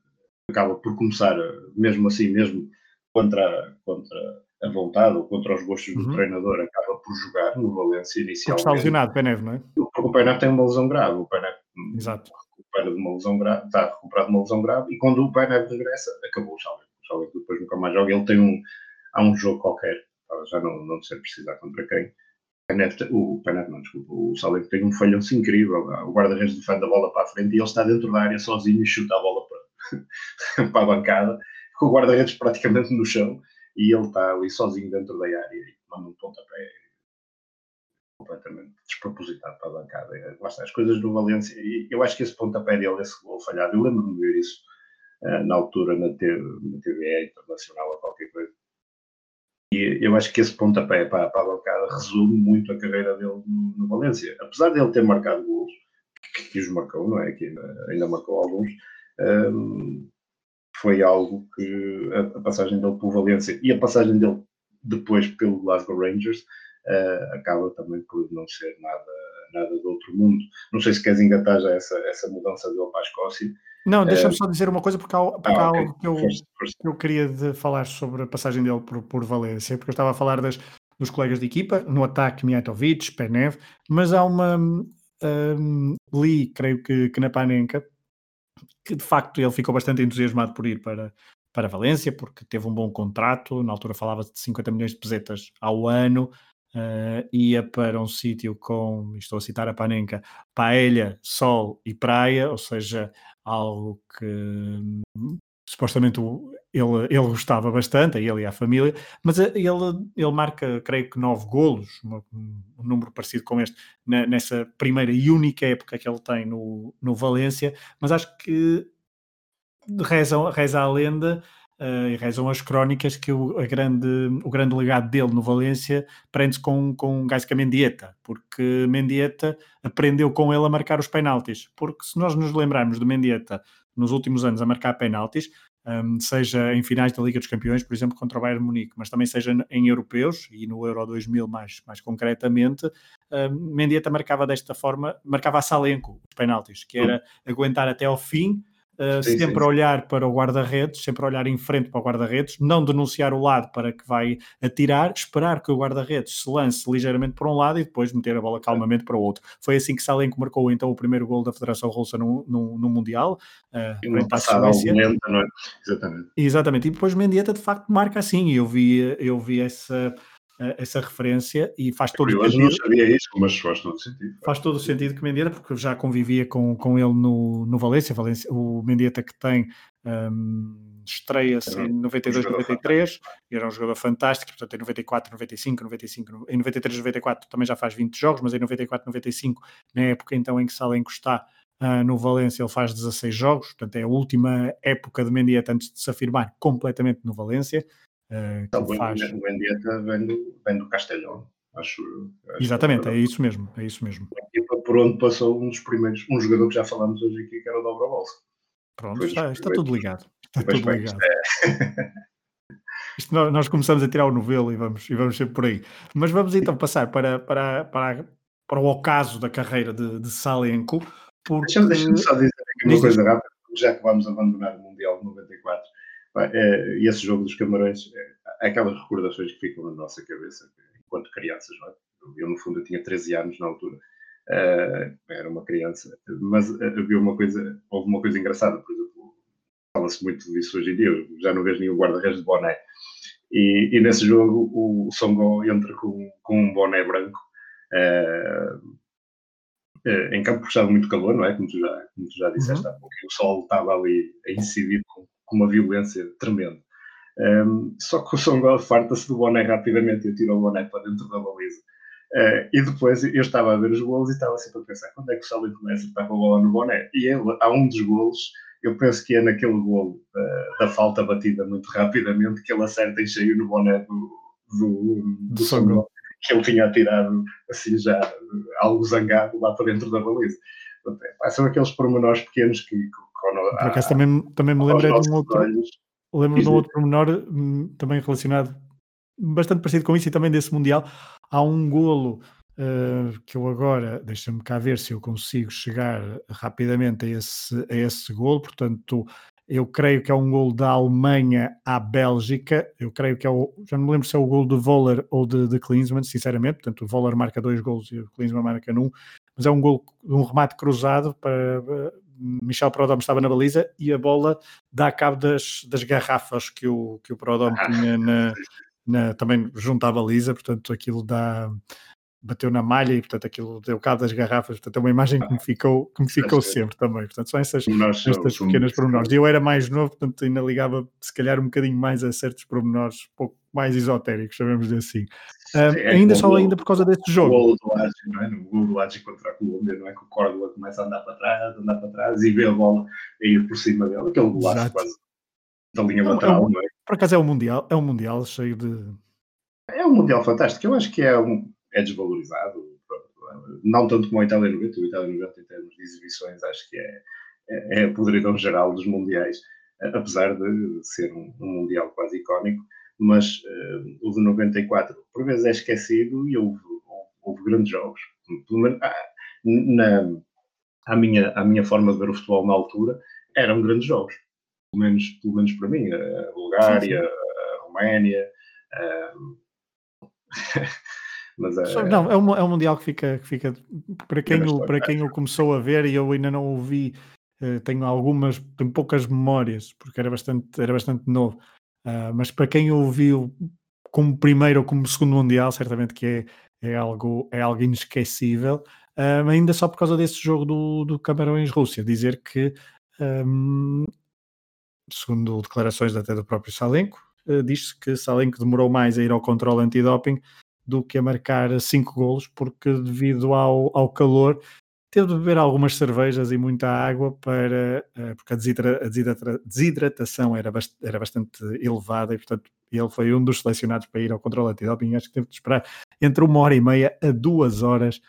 acaba por começar, mesmo assim, mesmo contra, contra a vontade ou contra os gostos do uhum. treinador, acaba por jogar no Valência inicialmente. Porque está lesionado, Penev, não é? Porque o Penev tem uma lesão grave. O Penev Exato. recupera de uma lesão grave, está recuperado de uma lesão grave e quando o Penev regressa, acabou o Salve. O Salve depois nunca mais joga. Ele tem um, há um jogo qualquer, já não, não sei precisar contra quem. o Penev, não, desculpa, o Salve tem um falhanço incrível. O guarda-redes defende a bola para a frente e ele está dentro da área sozinho e chuta a bola para, [LAUGHS] para a bancada, com o guarda-redes praticamente no chão e ele está ali sozinho dentro da área e manda um pontapé completamente despropositado para a bancada. Lá está, as coisas do Valência, e eu acho que esse pontapé dele, esse gol falhado, eu lembro-me de ver isso uh, na altura na, TV, na TVE internacional ou qualquer coisa. E eu acho que esse pontapé para, para a bancada resume muito a carreira dele no, no Valência. Apesar dele ter marcado gols, que, os marcou, não é? Que ainda, ainda marcou alguns. Um, foi algo que a, a, passagem dele pelo Valência e a passagem dele depois pelo Glasgow Rangers uh, acaba também por não ser nada, nada do outro mundo. Não sei se queres engatar já essa, essa mudança dele para a Escócia. Não, deixa-me uh, só dizer uma coisa, porque há, porque ah, há okay. algo que eu, first, first. eu queria de falar sobre a passagem dele por, por Valência, porque eu estava a falar das, dos colegas de equipa, no ataque Mijatovic, Penev, mas há uma um, Lee, creio que, que na Panenka, que de facto ele ficou bastante entusiasmado por ir para, para Valência, porque teve um bom contrato, na altura falava de 50 milhões de pesetas ao ano, uh, ia para um sítio com, estou a citar a Panenka, paella, sol e praia, ou seja, algo que supostamente ele, ele gostava bastante, a ele e à família, mas ele, ele marca, creio que, nove golos, um, número parecido com este, na, nessa primeira e única época que ele tem no, no Valência, mas acho que reza, reza a lenda uh, e rezam as crónicas que o, a grande, o grande legado dele no Valência prende-se com, com é Mendieta, porque Mendieta aprendeu com ele a marcar os penaltis, porque se nós nos lembrarmos de Mendieta nos últimos anos a marcar penaltis, um, seja em finais da Liga dos Campeões, por exemplo, contra o Bayern Munique, mas também seja em europeus e no Euro 2000 mais, mais concretamente, um, Mendieta marcava desta forma, marcava a Salenco os penaltis, que era aguentar até ao fim Uh, sim, sempre sim. olhar para o guarda-redes, sempre olhar em frente para o guarda-redes, não denunciar o lado para que vai atirar, esperar que o guarda-redes se lance ligeiramente para um lado e depois meter a bola calmamente para o outro. Foi assim que Salenco marcou então o primeiro gol da Federação Russa no, no, no Mundial. Uh, no passado, não é? Exatamente. Exatamente. E depois Mendieta de facto marca assim, e eu vi, eu vi essa essa referência e faz todo o sentido. Não sabia isso, mas faz todo o sentido. Faz todo o sentido que Mendieta, porque eu já convivia com, com ele no, no Valência, Valência, o Mendieta que tem um, estreia-se em 92, 93, e era um jogador fantástico, portanto em 94, 95, 95, em 93, 94 também já faz 20 jogos, mas em 94, 95, na época então em que Salenco está uh, no Valência, ele faz 16 jogos, portanto é a última época de Mendieta antes de se afirmar completamente no Valência. Uh, então, o faz... Mendieta vem do, vem do Castelhão. Acho, acho Exatamente, é isso mesmo, é isso mesmo. Por onde passou um dos primeiros, um jogador que já falamos hoje aqui, que era o Dobrovolski. Pronto, está, está tudo ligado. Está tudo ligado. É. [LAUGHS] Isto, nós começamos a tirar o novelo e vamos, e vamos sempre por aí. Mas vamos então passar para, para, para, para o ocaso da carreira de, de Salenco. Porque... Deixa-me só dizer aqui uma coisa rápida, já que vamos abandonar o Mundial de 94. É, e esse jogo dos Camarões, é, aquelas recordações que ficam na nossa cabeça enquanto crianças. Não é? Eu, no fundo, eu tinha 13 anos na altura. Uh, era uma criança, mas havia uma coisa, houve uma coisa engraçada, por exemplo, fala-se muito disso hoje em dia, eu já não vejo nenhum guarda-redes de boné, e, e, nesse jogo o Songo entra com, com um boné branco, uh, uh, em campo porque estava muito calor, não é? Como tu já, como tu já disseste uhum. há pouco, o sol estava ali a incidir com, com uma violência tremenda. Um, só que o Songo farta-se do boné rapidamente e tira o boné para dentro da baliza. Uh, e depois eu estava a ver os golos e estava sempre a pensar quando é que o Salih começa a estar com a bola no boné. E ele, há um dos golos, eu penso que é naquele golo uh, da falta batida muito rapidamente que ele acerta em cheio no boné do, do, do, do que ele tinha atirado assim já algo zangado lá para dentro da baliza. São aqueles pormenores pequenos que, que quando, Por acaso também, também me lembrei de um outro. Olhos, lembro de um outro pormenor hum, também relacionado bastante parecido com isso e também desse Mundial. Há um golo uh, que eu agora, deixa-me cá ver se eu consigo chegar rapidamente a esse, a esse golo, portanto, eu creio que é um golo da Alemanha à Bélgica, eu creio que é o, já não me lembro se é o golo de Voller ou de, de Klinsmann, sinceramente, portanto o Voller marca dois golos e o Klinsmann marca um, mas é um golo, um remate cruzado para, Michel Prodom estava na baliza e a bola dá cabo das, das garrafas que o, que o Prodom ah. tinha na, na, também junto à baliza, portanto aquilo dá bateu na malha e portanto aquilo deu cabo das garrafas, portanto é uma imagem que me ficou, que me ficou sempre também, portanto são essas estas pequenas pormenores. E eu era mais novo, portanto ainda ligava se calhar um bocadinho mais a certos pormenores, pouco mais esotéricos, sabemos assim. Um, é ainda só ainda por causa deste jogo. O gol do Agi, não é? No gol do Agi contra a Colômbia, não é? Que o Córdoba começa a andar para trás, andar para trás e vê a bola a ir por cima dela, aquele golaço quase da linha lateral, não é? Por acaso é um mundial, é um mundial cheio de. É um mundial fantástico. Eu acho que é, um, é desvalorizado. Não tanto como a Itália 90. O Itália 90, em termos de exibições, acho que é, é, é a podridão geral dos mundiais, apesar de ser um, um mundial quase icónico. Mas uh, o de 94, por vezes, é esquecido e houve, houve, grandes jogos. Ah, na, a, minha, a minha forma de ver o futebol na altura, eram grandes jogos pelo menos, pelo menos para mim, a Bulgária, sim, sim. a Roménia. [LAUGHS] mas, é... Não, é um, é um mundial que fica, que fica para quem, o, para quem o começou a ver e eu ainda não ouvi, tenho algumas, tenho poucas memórias, porque era bastante, era bastante novo. Uh, mas para quem ouviu como primeiro ou como segundo mundial, certamente que é, é, algo, é algo inesquecível. Uh, ainda só por causa desse jogo do, do Camarões-Rússia, dizer que um, segundo declarações até do próprio Salenco, uh, diz-se que Salenco demorou mais a ir ao controle antidoping do que a marcar cinco golos, porque devido ao, ao calor teve de beber algumas cervejas e muita água para uh, porque a, desidra, a desidra, desidratação era, bast, era bastante elevada e portanto ele foi um dos selecionados para ir ao controle antidoping acho que teve de esperar entre uma hora e meia a duas horas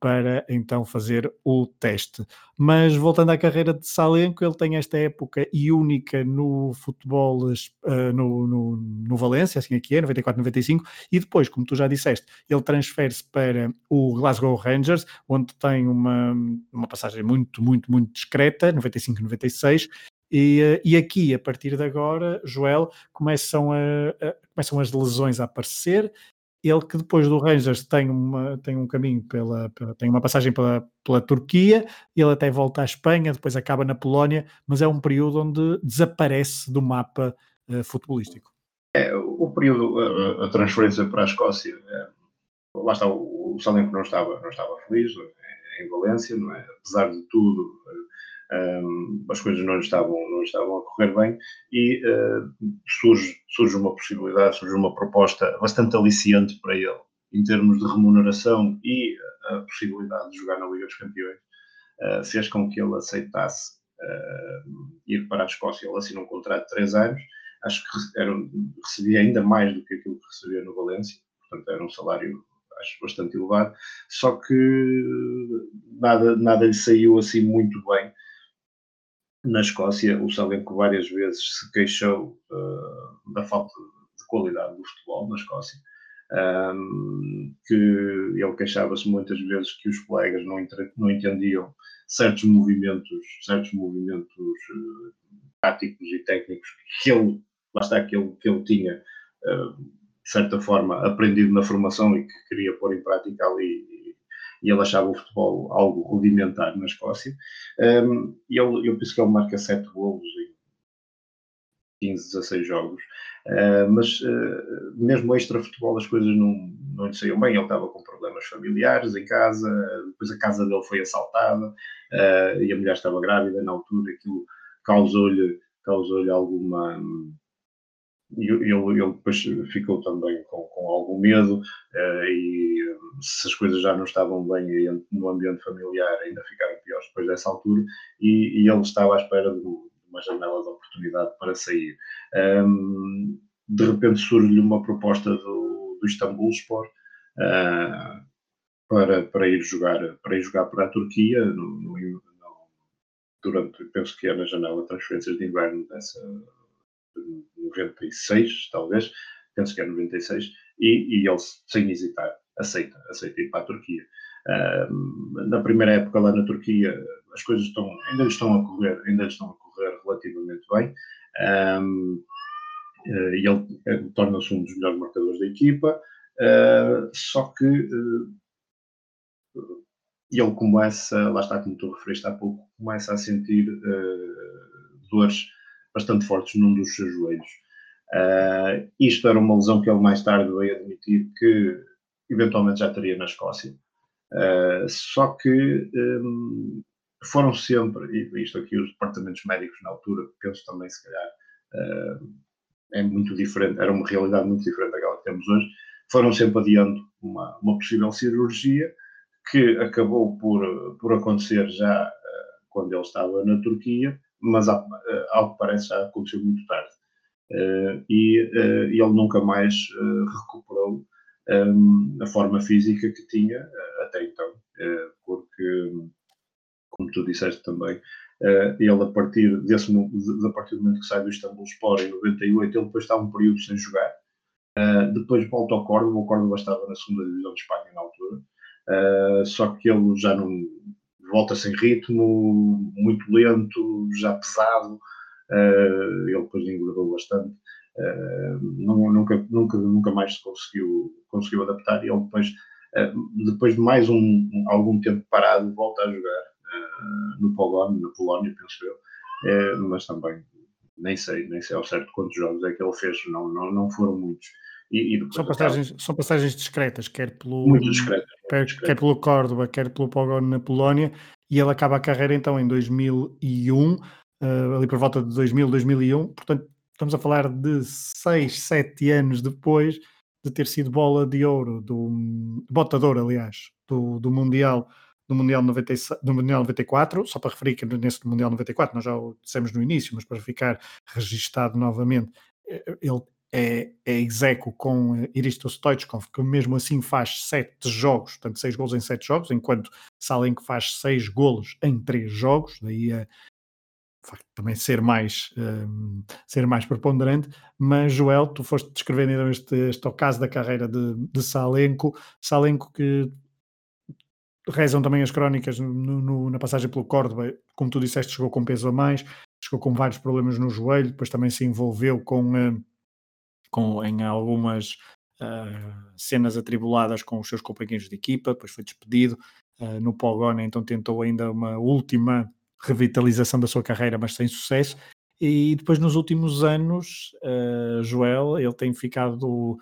para então fazer o teste. Mas voltando à carreira de Salenco, ele tem esta época e única no futebol uh, no, no, no, Valência, assim aqui é, 94-95, e depois, como tu já disseste, ele transfere-se para o Glasgow Rangers, onde tem uma, uma passagem muito, muito, muito discreta, 95-96, e, eh, e, aqui, a partir de agora, Joel, começam, a, a, começam as lesões a aparecer ele que depois do Rangers tem, uma, tem um caminho pela, pela, tem uma passagem pela, pela Turquia, ele até volta à Espanha, depois acaba na Polónia, mas é um período onde desaparece do mapa uh, futebolístico. É, o período, a, a, transferência para a Escócia, é, lá está, o, o Salenco não estava, não estava feliz é, em Valência, não é? apesar de tudo, um, as coisas não estavam, não estavam a correr bem e uh, surge, surge uma possibilidade, surge uma proposta bastante aliciante para ele em termos de remuneração e a possibilidade de jogar na Liga dos Campeões, uh, fez com que ele aceitasse uh, ir para a Escócia. Ele assinou um contrato de três anos, acho que era, recebia ainda mais do que aquilo que recebia no Valência, portanto era um salário acho bastante elevado, só que nada, nada lhe saiu assim muito bem na Escócia, o Salenco várias vezes se queixou uh, da falta de qualidade do futebol na Escócia, um, que ele queixava-se muitas vezes que os colegas não, não entendiam certos movimentos, certos movimentos uh, táticos e técnicos que ele, lá está, que ele, que ele tinha, uh, de certa forma, aprendido na formação e que queria pôr em prática ali e ele achava o futebol algo rudimentar na Escócia. Um, e ele, eu penso que ele marca 7 golos em 15, 16 jogos. Uh, mas uh, mesmo extra futebol as coisas não, não lhe saíam bem. Ele estava com problemas familiares em casa, depois a casa dele foi assaltada uh, e a mulher estava grávida na altura. Aquilo causou-lhe causou alguma ele, ele depois ficou também com, com algum medo uh, e se as coisas já não estavam bem no ambiente familiar ainda ficaram piores depois dessa altura e, e ele estava à espera de uma janela de oportunidade para sair. Um, de repente surge-lhe uma proposta do, do Istambul Sport uh, para, para, ir jogar, para ir jogar para a Turquia no, no, no, durante, penso que é na janela de transferências de inverno dessa 96, talvez, penso que é 96, e, e ele, sem hesitar, aceita, aceita ir para a Turquia. Uh, na primeira época lá na Turquia, as coisas estão, ainda estão a correr, ainda estão a correr relativamente bem. Um, uh, e ele uh, torna-se um dos melhores marcadores da equipa, uh, só que ele começa, lá está como tu referiste há pouco, começa a sentir dores bastante fortes num dos seus joelhos. Uh, isto era uma lesão que ele mais tarde veio admitir que eventualmente já teria na Escócia. Uh, só que um, foram sempre, e isto aqui os departamentos médicos na altura, penso também se calhar, uh, é muito diferente, era uma realidade muito diferente daquela que temos hoje, foram sempre adiando uma, uma possível cirurgia que acabou por, por acontecer já quando ele estava na Turquia, mas ao, ao que parece já aconteceu muito tarde. Uh, e, uh, ele nunca mais uh, recuperou um, a forma física que tinha até então, porque, como tu disseste também, ele a partir, desse, a partir do momento que sai do Istambul Sport em 98, ele depois está um período sem jogar, depois volta ao Córdoba, o Córdoba estava na segunda divisão de Espanha na altura, só que ele já não volta sem ritmo, muito lento, já pesado, Uh, ele depois engordou bastante. Uh, nunca, nunca, nunca mais se conseguiu, conseguiu adaptar e ele depois, uh, depois de mais um, algum tempo parado, volta a jogar no Pogon, na Polónia, penso eu, mas também nem sei, nem sei ao certo quantos jogos é que ele fez, não, não, não foram muitos. E, e são, passagens, são passagens discretas, quer pelo, discretas, quer, quer, pelo Córdoba, quer pelo Pogon na Polónia, e ele acaba a carreira então em 2001 uh, ali por volta de 2000, 2001. Portanto, estamos a falar de 6, 7 anos depois de ter sido bola de ouro, do botador, aliás, do, do Mundial do Mundial, 96, do Mundial 94, só para referir que nesse Mundial 94, nós já o dissemos no início, mas para ficar registado novamente, eh, ele é, é execo com eh, Iristo Stoichkov, que mesmo assim faz sete jogos, portanto seis golos em sete jogos, enquanto Salenko faz seis golos em três jogos, daí a, facto também ser mais, um, ser mais preponderante, mas Joel, tu foste descrevendo então este, este da carreira de, de Salenco, Salenco que rezam também as crónicas no, no, na passagem pelo Córdoba, como tu disseste, chegou com peso a mais, chegou com vários problemas no joelho, depois também se envolveu com, uh, com em algumas uh, cenas atribuladas com os seus companheiros de equipa, depois foi despedido uh, no Pogone, então tentou ainda uma última revitalização da sua carreira, mas sem sucesso. E depois, nos últimos anos, uh, Joel, ele tem ficado.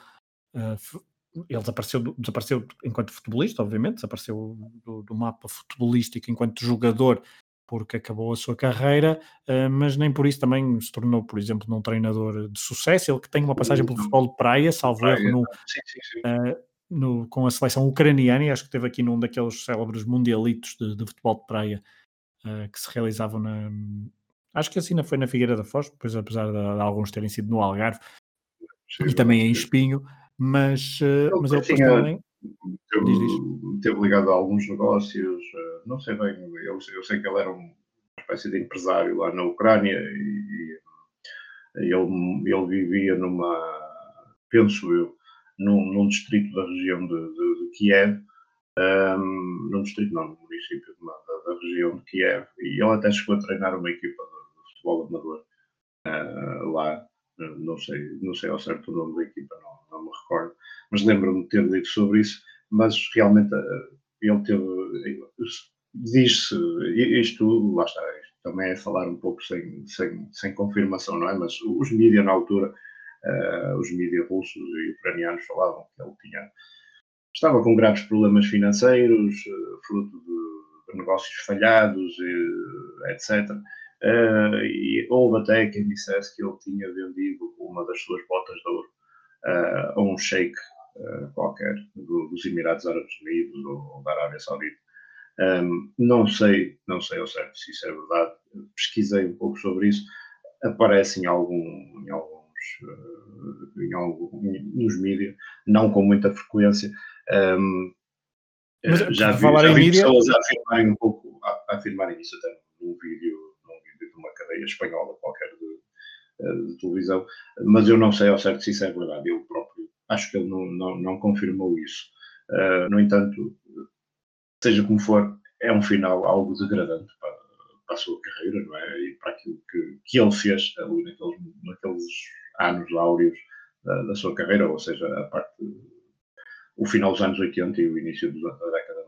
Uh, ele desapareceu, desapareceu enquanto futebolista, obviamente, desapareceu do, do, mapa futebolístico enquanto jogador, porque acabou a sua carreira, uh, mas nem por isso também se tornou, por exemplo, num treinador de sucesso. Ele que tem uma passagem pelo futebol de praia, salvo erro, no, sim, sim, sim. Uh, no, com a seleção ucraniana, e acho que teve aqui num daqueles célebres mundialitos de, de futebol de praia uh, que se realizavam na. Acho que assim não foi na Figueira da Foz, depois apesar de, de alguns terem sido no Algarve e também em Espinho, mas, uh, mas ele depois também. Teve, teve, ligado a alguns negócios, uh, não sei bem, eu, eu, sei que ele era uma espécie de empresário lá na Ucrânia e, e ele, ele vivia numa, penso eu, num, num distrito da região de, de, de Kiev, um, num distrito, não, num município da, da, região de Kiev, e ele até chegou a treinar uma equipa de, de futebol amador uh, lá, não sei, não sei ao certo o nome da equipa, não, não me recordo, mas lembro-me de ter lido sobre isso, mas realmente uh, ele teve, diz-se, isto, lá está, isto também é falar um pouco sem, sem, sem confirmação, não é? Mas os mídias na altura Uh, os mídias russos e ucranianos falavam que ele tinha, estava com graves problemas financeiros, fruto de, negócios falhados, e, etc. E houve até quem dissesse que ele tinha vendido uma das suas botas de ouro a um sheik qualquer do, dos Emirados Árabes Unidos ou, da Arábia Saudita. Um, não sei, não sei ao certo se isso é verdade. Pesquisei um pouco sobre isso. Aparece em algum, em algum uh, em algum, nos mídias, não com muita frequência. Um, Mas, já vi, falar já vi pessoas a afirmarem um pouco, a, afirmarem isso até num vídeo, num vídeo de uma cadeia espanhola qualquer de, eh, de, televisão, mas eu não sei ao certo se isso é verdade. Eu próprio acho que ele não, não, não confirmou isso. Uh, no entanto, seja como for, é um final algo degradante para, para a sua carreira, não é? E para aquilo que, que ele fez ali naqueles, naqueles anos áureos da, da, sua carreira, ou seja, a parte, o final dos anos 80 e o início da década de 90.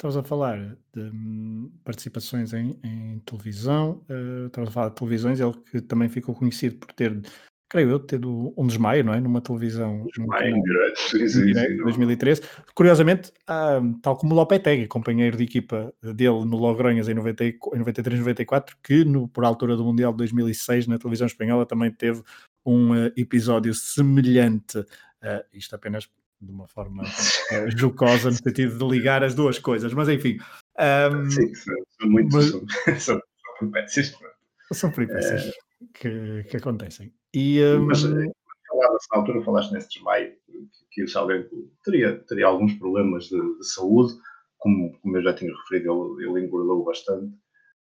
Estavas a falar de hum, participações em, em televisão, uh, estavas a falar de televisões, ele que também ficou conhecido por ter creio eu, ter um desmaio, não é? Numa televisão. Desmaio em direto, sim, sim, sim, 2013. Curiosamente, ah, tal como o Lopetegui, companheiro de equipa dele no Logronhas em, 90, em 93, 94, que no, por altura do Mundial de 2006 na televisão espanhola também teve um uh, episódio semelhante, uh, isto apenas de uma forma uh, jocosa, no sentido de ligar as duas coisas, mas enfim. Um, sim, são muito. Mas, são, [LAUGHS] são, são peripécias. São peripécias que, que acontecem. E, um... Mas eh, falavas na altura, falaste nesse desmaio, que, que o Salgueiro teria, teria alguns problemas de, de saúde, como, como, eu já tinha referido, ele, ele engordou bastante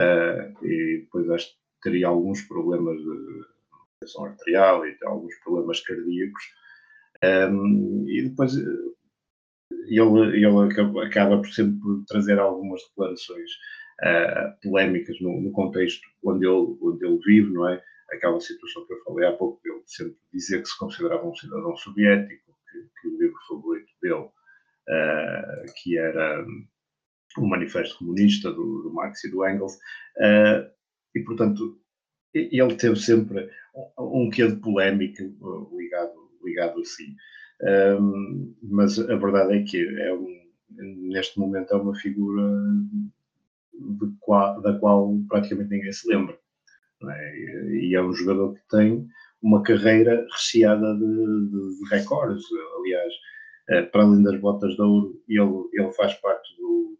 uh, e depois acho que teria alguns problemas de pressão arterial e alguns problemas cardíacos. Um, e depois eh, ele, ele acaba por sempre trazer algumas declarações uh, polémicas no, no, contexto onde ele, onde ele vive, não é? aquela situação que eu falei há pouco, dele sempre dizer que se considerava um cidadão soviético, que, que o livro favorito dele, uh, que era o Manifesto Comunista do, do, Marx e do Engels, uh, e portanto ele teve sempre um, um quê de polémica ligado, ligado a si. Um, mas a verdade é que é um, neste momento é uma figura qual, da qual praticamente ninguém se lembra. É? E é um jogador que tem uma carreira recheada de, de, de recordes. Aliás, eh, para além das botas de ouro, ele, ele faz parte do,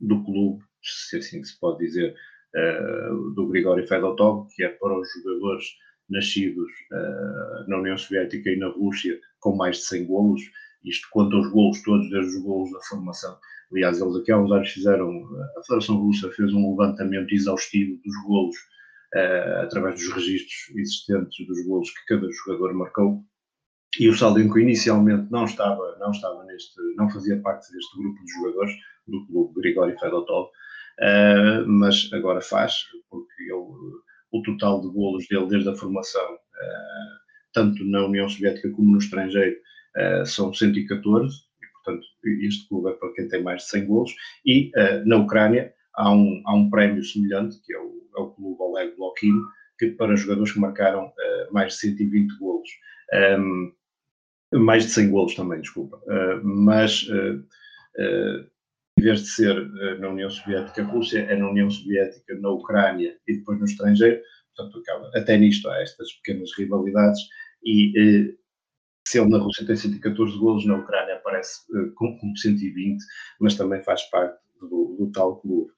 do clube, se assim se pode dizer, uh, do Grigori Fedotov, que é para os jogadores nascidos uh, na União Soviética e na Rússia com mais de 100 golos. Isto conta os golos todos, desde os golos da formação. Aliás, eles aqui há uns anos fizeram, a Federação Russa fez um levantamento exaustivo dos golos uh, através dos registros existentes dos golos que cada jogador marcou. E o Saldenco inicialmente não estava, não estava neste, não fazia parte deste grupo de jogadores do clube Grigori Fedotov, uh, mas agora faz, porque ele, o total de golos dele desde a formação, uh, tanto na União Soviética como no estrangeiro, são 114, e portanto este clube é para quem tem mais de 100 golos, e na Ucrânia há um, há um prémio semelhante, que é o é o clube Oleg Bloquin, que para jogadores que marcaram mais de 120 golos. Um, mais de 100 golos também, desculpa. Mas uh, vez de ser uh, na União Soviética, Rússia é na União Soviética, na Ucrânia e depois no estrangeiro. Portanto, acaba, até nisto há estas pequenas rivalidades e uh, se ele na Rússia tem 114 golos, na Ucrânia aparece uh, com, com 120, mas também faz parte do, do tal clube.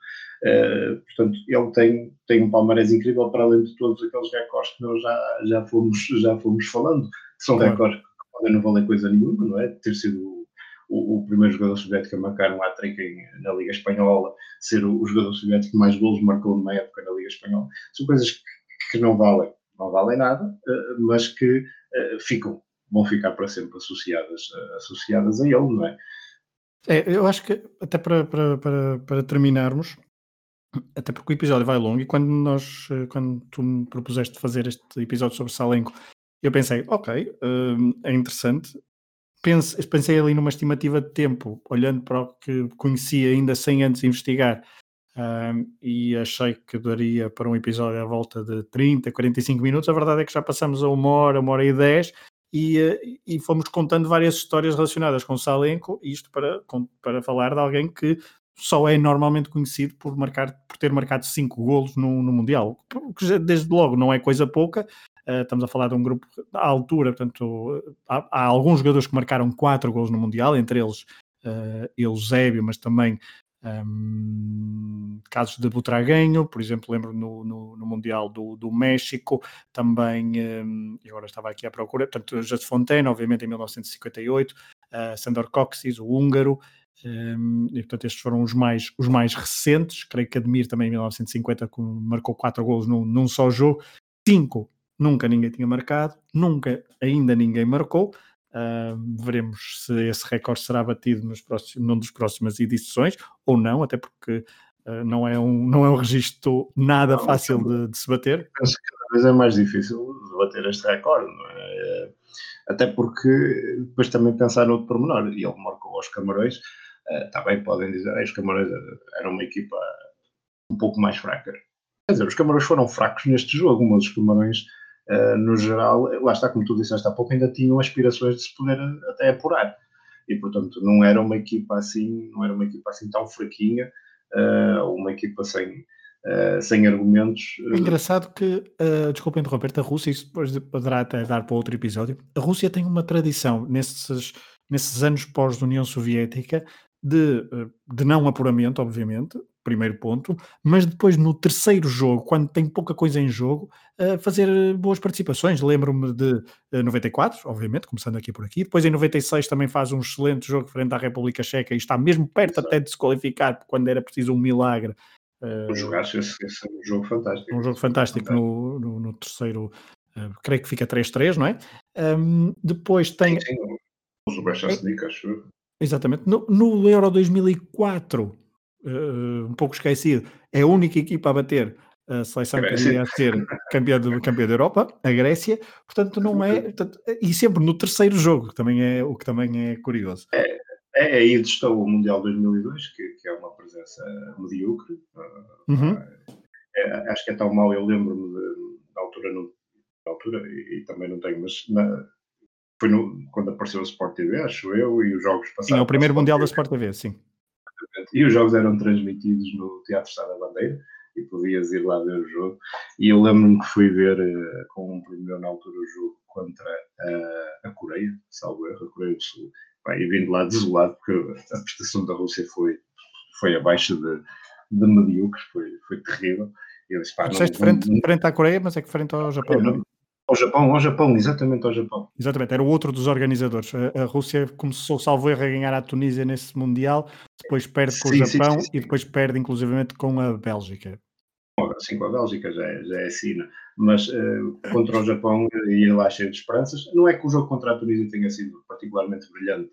Uh, portanto, ele tem, tem um palmarés incrível para além de todos aqueles recordes que nós já, já, fomos, já fomos falando, que são claro. recordes que podem não valer coisa nenhuma, não é? Ter sido o, o primeiro jogador soviético a marcar um hat-trick na Liga Espanhola, ser o, o, jogador soviético que mais golos marcou numa época na Liga Espanhola. São coisas que, que não valem, não valem nada, uh, mas que uh, ficam, vão ficar para sempre associadas, associadas a ele, não é? É, eu acho que até para, para, para, para terminarmos, até porque o episódio vai longo e quando nós, eh, quando tu me propuseste fazer este episódio sobre Salenco, eu pensei, ok, é interessante. Pense, pensei ali numa estimativa de tempo, olhando para o que conhecia ainda sem antes investigar, um, e achei que daria para um episódio à volta de 30, 45 minutos. A verdade é que já passamos a uma hora, uma hora e dez, e, eh, e fomos contando várias histórias relacionadas com Salenco, isto para, para falar de alguém que só é normalmente conhecido por, marcar, por ter marcado cinco golos no, no Mundial, que desde logo não é coisa pouca. Uh, estamos a falar de um grupo à altura, portanto, há, há alguns jogadores que marcaram quatro golos no Mundial, entre eles uh, Eusébio, mas também um, casos de Butraguenho, por exemplo, lembro no, no, no Mundial do, do, México, também, um, e agora estava aqui à procura, portanto, Just Fontaine, obviamente em 1958, uh, Sandor Coxis, o húngaro, um, e portanto estes foram os mais, os mais recentes, creio que Admir também em 1950 marcou quatro golos num, num só jogo, cinco nunca ninguém tinha marcado, nunca ainda ninguém marcou, Uh, veremos se esse recorde será batido nos próximos, num dos próximas edições ou não, até porque uh, não, é um, não é um registro nada não, fácil de, de, se bater. Penso que cada vez é mais difícil de bater este recorde, é? Até porque depois também pensar no outro pormenor, e ele marcou aos Camarões, uh, também podem dizer, os Camarões eram uma equipa um pouco mais fraca. Quer dizer, os Camarões foram fracos neste jogo, mas os Camarões uh, no geral, lá está, como tu disseste há pouco, ainda tinham aspirações de se poder até apurar. E, portanto, não era uma equipa assim, não era uma equipa assim tão fraquinha, uh, uma equipa sem, uh, sem argumentos. É engraçado que, uh, desculpa interromper-te, a Rússia, isso depois poderá até dar para outro episódio, a Rússia tem uma tradição nesses, nesses anos pós-União Soviética de, de não apuramento, obviamente, primeiro ponto, mas depois no terceiro jogo, quando tem pouca coisa em jogo, uh, fazer boas participações. Lembro-me de uh, 94, obviamente, começando aqui por aqui. Depois em 96 também faz um excelente jogo frente à República Checa e está mesmo perto Exato. até de se qualificar quando era preciso um milagre. Uh, jogaste esse, esse um jogo fantástico. Um jogo fantástico, fantástico. No, no, no, terceiro, uh, creio que fica 3-3, não é? Um, depois tem. Sim, sim. O Superchasnik, acho Exatamente. No, no Euro 2004 uh, um pouco esquecido, é a única equipa a bater a seleção que iria ser campeã, do, campeã da Europa, a Grécia, portanto não é, portanto, e sempre no terceiro jogo, que também é, o que também é curioso. É, é aí está o Mundial 2002, que, que é uma presença medíocre, uhum. é, acho que é tão mau, eu lembro-me da altura, no, da altura e, e, também não tenho, mas na, foi no, quando apareceu o Sport TV, acho eu, e os jogos passados. Sim, é o primeiro Mundial da Sport TV, sim. E os jogos eram transmitidos no Teatro Estado da Bandeira e podias ir lá ver o jogo. E eu lembro-me que fui ver uh, com um primo meu na altura o jogo contra uh, a Coreia, salvo erro, a Coreia do Sul. Bem, e vindo lá desolado, porque a prestação da Rússia foi, foi abaixo de, de medíocre, foi, foi terrível. E disse, pá, não, à Coreia, mas é que frente ao Japão, não, ao Japão, ao Japão, exatamente ao Japão. Exatamente, era o outro dos organizadores. A, Rússia começou, salvo erro, a ganhar a Tunísia nesse Mundial, depois perde com sim, o Japão sim, sim, e depois perde, inclusivamente, com a Bélgica. Sim, com a Bélgica já é, já é sina, mas uh, contra o Japão ia lá cheio de esperanças. Não é que o jogo contra a Tunísia tenha sido particularmente brilhante,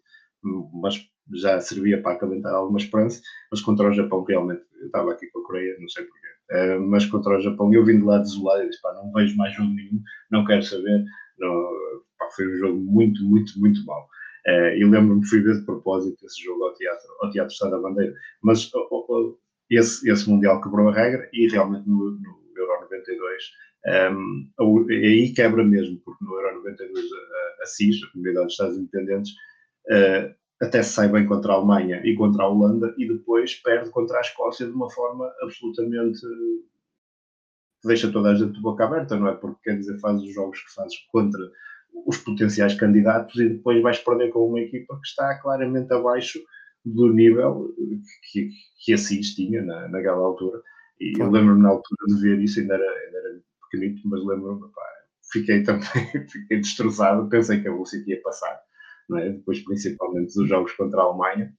mas já servia para acalentar alguma esperança, mas contra o Japão realmente, eu estava aqui com a Coreia, não sei porquê, uh, mas contra o Japão, eu vim de lá desolado, eu disse, pá, não vejo mais jogo nenhum, não quero saber, não, pá, foi um jogo muito, muito, muito mau. Uh, e lembro-me fui ver de propósito esse jogo ao Teatro, ao teatro Estado da Bandeira, mas uh, esse, esse Mundial quebrou a regra e realmente no, no Euro 92 um, aí quebra mesmo, porque no Euro 92 a, a CIS, a Comunidade dos Estados Independentes, uh, até se sai bem contra a Alemanha e contra a Holanda e depois perde contra a Escócia de uma forma absolutamente deixa toda a gente de boca aberta, não é? Porque quer dizer, fazes os jogos que fazes contra os potenciais candidatos e depois vais perder com uma equipa que está claramente abaixo do nível que, que a CIS tinha na, naquela altura. E claro. eu lembro-me na altura de ver isso, ainda era, ainda era pequenito, mas lembro-me, fiquei também [LAUGHS] fiquei destroçado, pensei que a Rússia ia passar, é? depois principalmente dos jogos contra a Alemanha,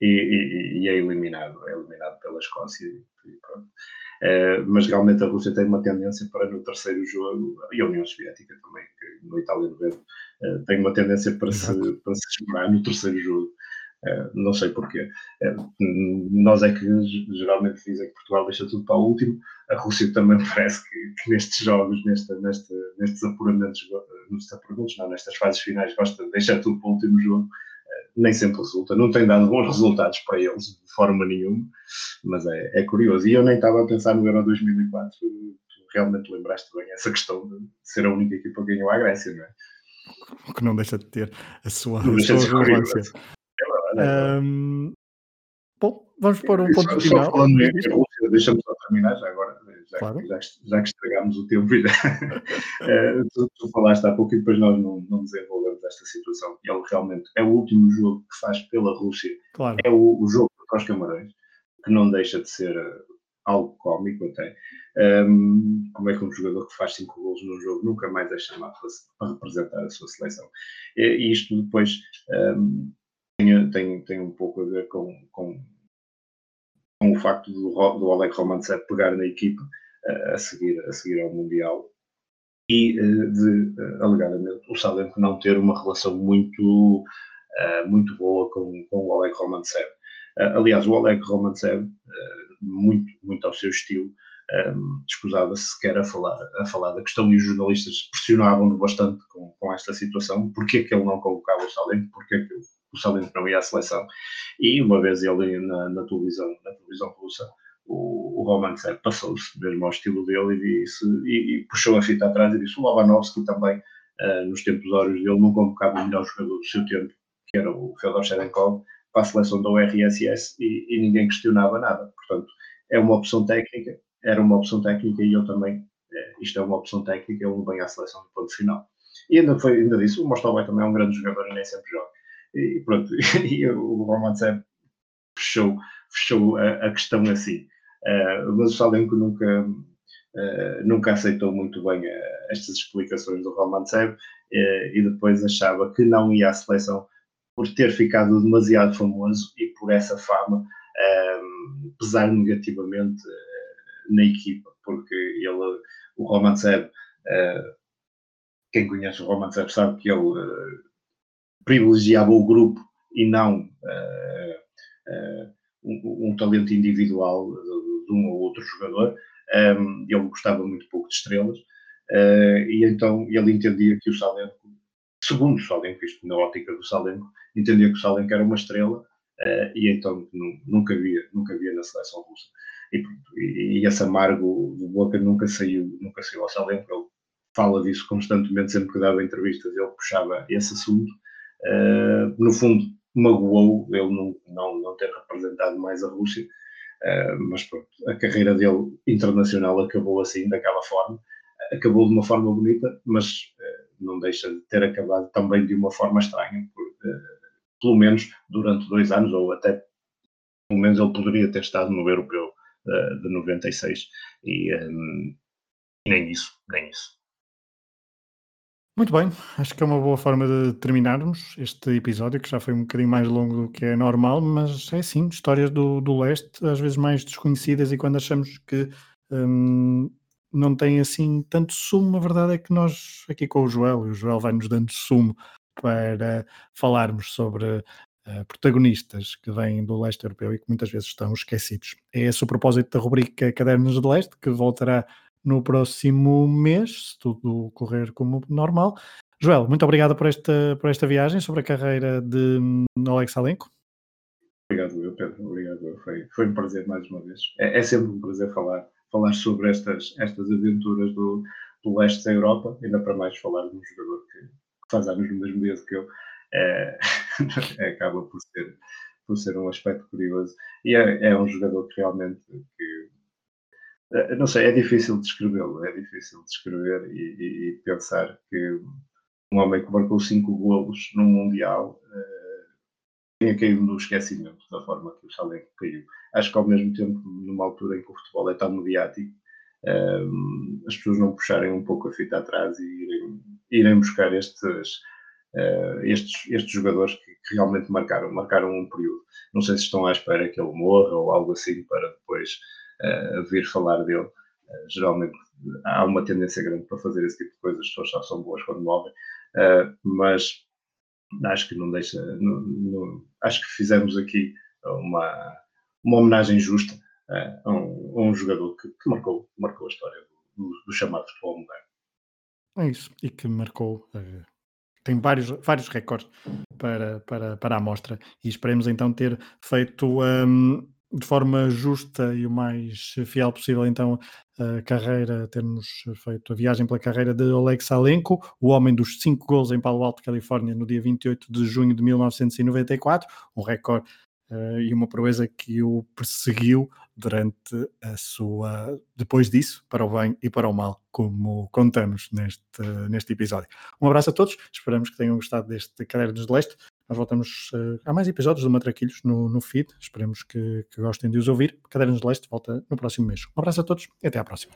e, e, e é eliminado, é eliminado pela Escócia, e, Uh, mas realmente a Rússia tem uma tendência para no terceiro jogo, e a União Soviética também, que no Itália 90, uh, tem uma tendência para se, para se escorar no terceiro jogo. Uh, não sei porquê. Uh, nós é que geralmente dizem que Portugal deixa tudo para o último. A Rússia também [LAUGHS] parece que, que nestes jogos, neste, neste, nestes apuramentos, nestes apuramentos, não, nestas fases finais, gosta de deixar tudo para o último jogo. Uh, nem sempre resulta. Não tem dado bons resultados para eles, de forma nenhuma, mas é, é curioso. E eu nem estava a pensar no Euro 2004. Tu realmente lembraste bem essa questão de ser a única equipa que ganhou a Grécia, não é? O que não deixa de ter a sua, a sua relevância. Um, bom, vamos pôr um ponto só, final. Só falando em Rússia, deixa-me só terminar já agora, já, claro. já, já, que estragámos o tempo. Já, uh, [LAUGHS] [LAUGHS] tu, tu, falaste há pouco e depois nós não, não desenvolvemos esta situação. Ele realmente é o último jogo que faz pela Rússia. Claro. É o, o jogo contra os Camarões, que não deixa de ser uh, algo cómico até. Um, como é que um jogador que faz 5 gols num jogo nunca mais é chamado para, representar a sua seleção? E, e isto depois um, tem, tem, um pouco a ver com, com, com o facto do, do Oleg Romantsev pegar na equipa uh, a, seguir, a seguir ao Mundial e uh, de, uh, alegadamente, o Salenko não ter uma relação muito, muito boa com, com o Oleg Romantsev. aliás, o Oleg Romantsev, muito, muito ao seu estilo, um, escusava-se sequer a falar, a falar da questão e os jornalistas pressionavam-no bastante com, com esta situação. Porquê que ele não convocava o Salenko? Porquê que o Salenko não ia à seleção? E uma vez ele na, na televisão, na televisão russa, o, o Roman passou-se mesmo ao estilo dele e, disse, e, e, puxou a fita atrás e disse o Lovanovski também, uh, nos tempos áureos dele, não convocava o melhor jogador do seu tempo, que era o Fedor Sherenkov, para a seleção da URSS e, e ninguém questionava nada. Portanto, é uma opção técnica, era uma opção técnica e eu também, é, isto é uma opção técnica, ele bem à seleção do ponto final. E ainda, foi, ainda disse, o Mostovai também é um grande jogador e nem sempre joga. E pronto, [LAUGHS] e o Roman Sepp fechou, fechou a, a, questão assim. Uh, mas o Salenko nunca, uh, nunca aceitou muito bem uh, estas explicações do Roman Sepp e depois achava que não ia à seleção por ter ficado demasiado famoso e por essa fama pesar negativamente na equipa, porque ele, o Romantsev, uh, quem conhece o Romantsev sabe que ele privilegiava o grupo e não uh, um, um, talento individual de, de, um ou outro jogador. Um, ele gostava muito pouco de estrelas e então ele entendia que o Salenko, segundo o Salenko, isto na ótica do Salenko, entendia que o Salenko era uma estrela e então nunca via, nunca via na seleção russa e, e, esse amargo do Boca nunca saiu, nunca saiu ao Salento. Ele fala disso constantemente, sempre que dava entrevistas, ele puxava esse assunto. Uh, no fundo, magoou ele não, não, não ter representado mais a Rússia, uh, mas pronto, a carreira dele internacional acabou assim, daquela forma. Acabou de uma forma bonita, mas uh, não deixa de ter acabado também de uma forma estranha, por, pelo menos durante dois anos, ou até pelo menos ele poderia ter estado no europeu de 96 e um, nem isso, nem isso. Muito bem, acho que é uma boa forma de terminarmos este episódio, que já foi um bocadinho mais longo do que é normal, mas é sim, histórias do, do leste, às vezes mais desconhecidas, e quando achamos que um, não tem assim tanto sumo, a verdade é que nós, aqui com o Joel, e o Joel vai nos dando sumo para falarmos sobre uh, protagonistas que vêm do leste europeu e que muitas vezes estão esquecidos. É esse o propósito da rubrica Cadernos de Leste, que voltará no próximo mês, se tudo correr como normal. Joel, muito obrigado por esta, por esta viagem sobre a carreira de hum, Alex Alenco. Obrigado, eu, Pedro. Obrigado. Foi, foi um prazer mais uma vez. É, é sempre um prazer falar, falar sobre estas, estas aventuras do, do leste da Europa, ainda para mais falar de um jogador que, que faz anos no mesmo dia que eu. É, [LAUGHS] acaba por ser, por ser um aspecto curioso. E é, é um jogador que realmente que, não sei, é difícil descrevê-lo, é difícil descrever e, e, pensar que um homem que marcou cinco golos num Mundial uh, tenha caído no esquecimento da forma que o Salenco caiu. Acho que ao mesmo tempo, numa altura em que o futebol é tão mediático, uh, as pessoas não puxarem um pouco a fita atrás e irem, irem buscar estes, uh, estes, estes jogadores que, que, realmente marcaram, marcaram um período. Não sei se estão à espera que ele morra ou algo assim para depois uh, vir falar dele. Uh, geralmente há uma tendência grande para fazer esse tipo de coisas, as pessoas só são boas quando morrem, mas acho que não deixa. Acho que fizemos aqui uma, uma homenagem justa a um, a um jogador que, que, marcou, marcou a história do, do, chamado futebol moderno. É isso, e que marcou uh, tem vários, vários recordes para, para, para a amostra e esperemos então ter feito um, de forma justa e o mais fiel possível então a carreira, termos feito a viagem pela carreira de Oleg Salenko, o homem dos cinco gols em Palo Alto, Califórnia, no dia 28 de junho de 1994, um recorde uh, e uma proeza que o perseguiu durante a sua. depois disso, para o bem e para o mal, como contamos neste, neste episódio. Um abraço a todos, esperamos que tenham gostado deste Cadernos de Leste. Nós voltamos uh, a mais episódios do Matraquilhos no, no feed, esperemos que, que gostem de os ouvir. Cadernos de Leste volta no próximo mês. Um abraço a todos e até à próxima.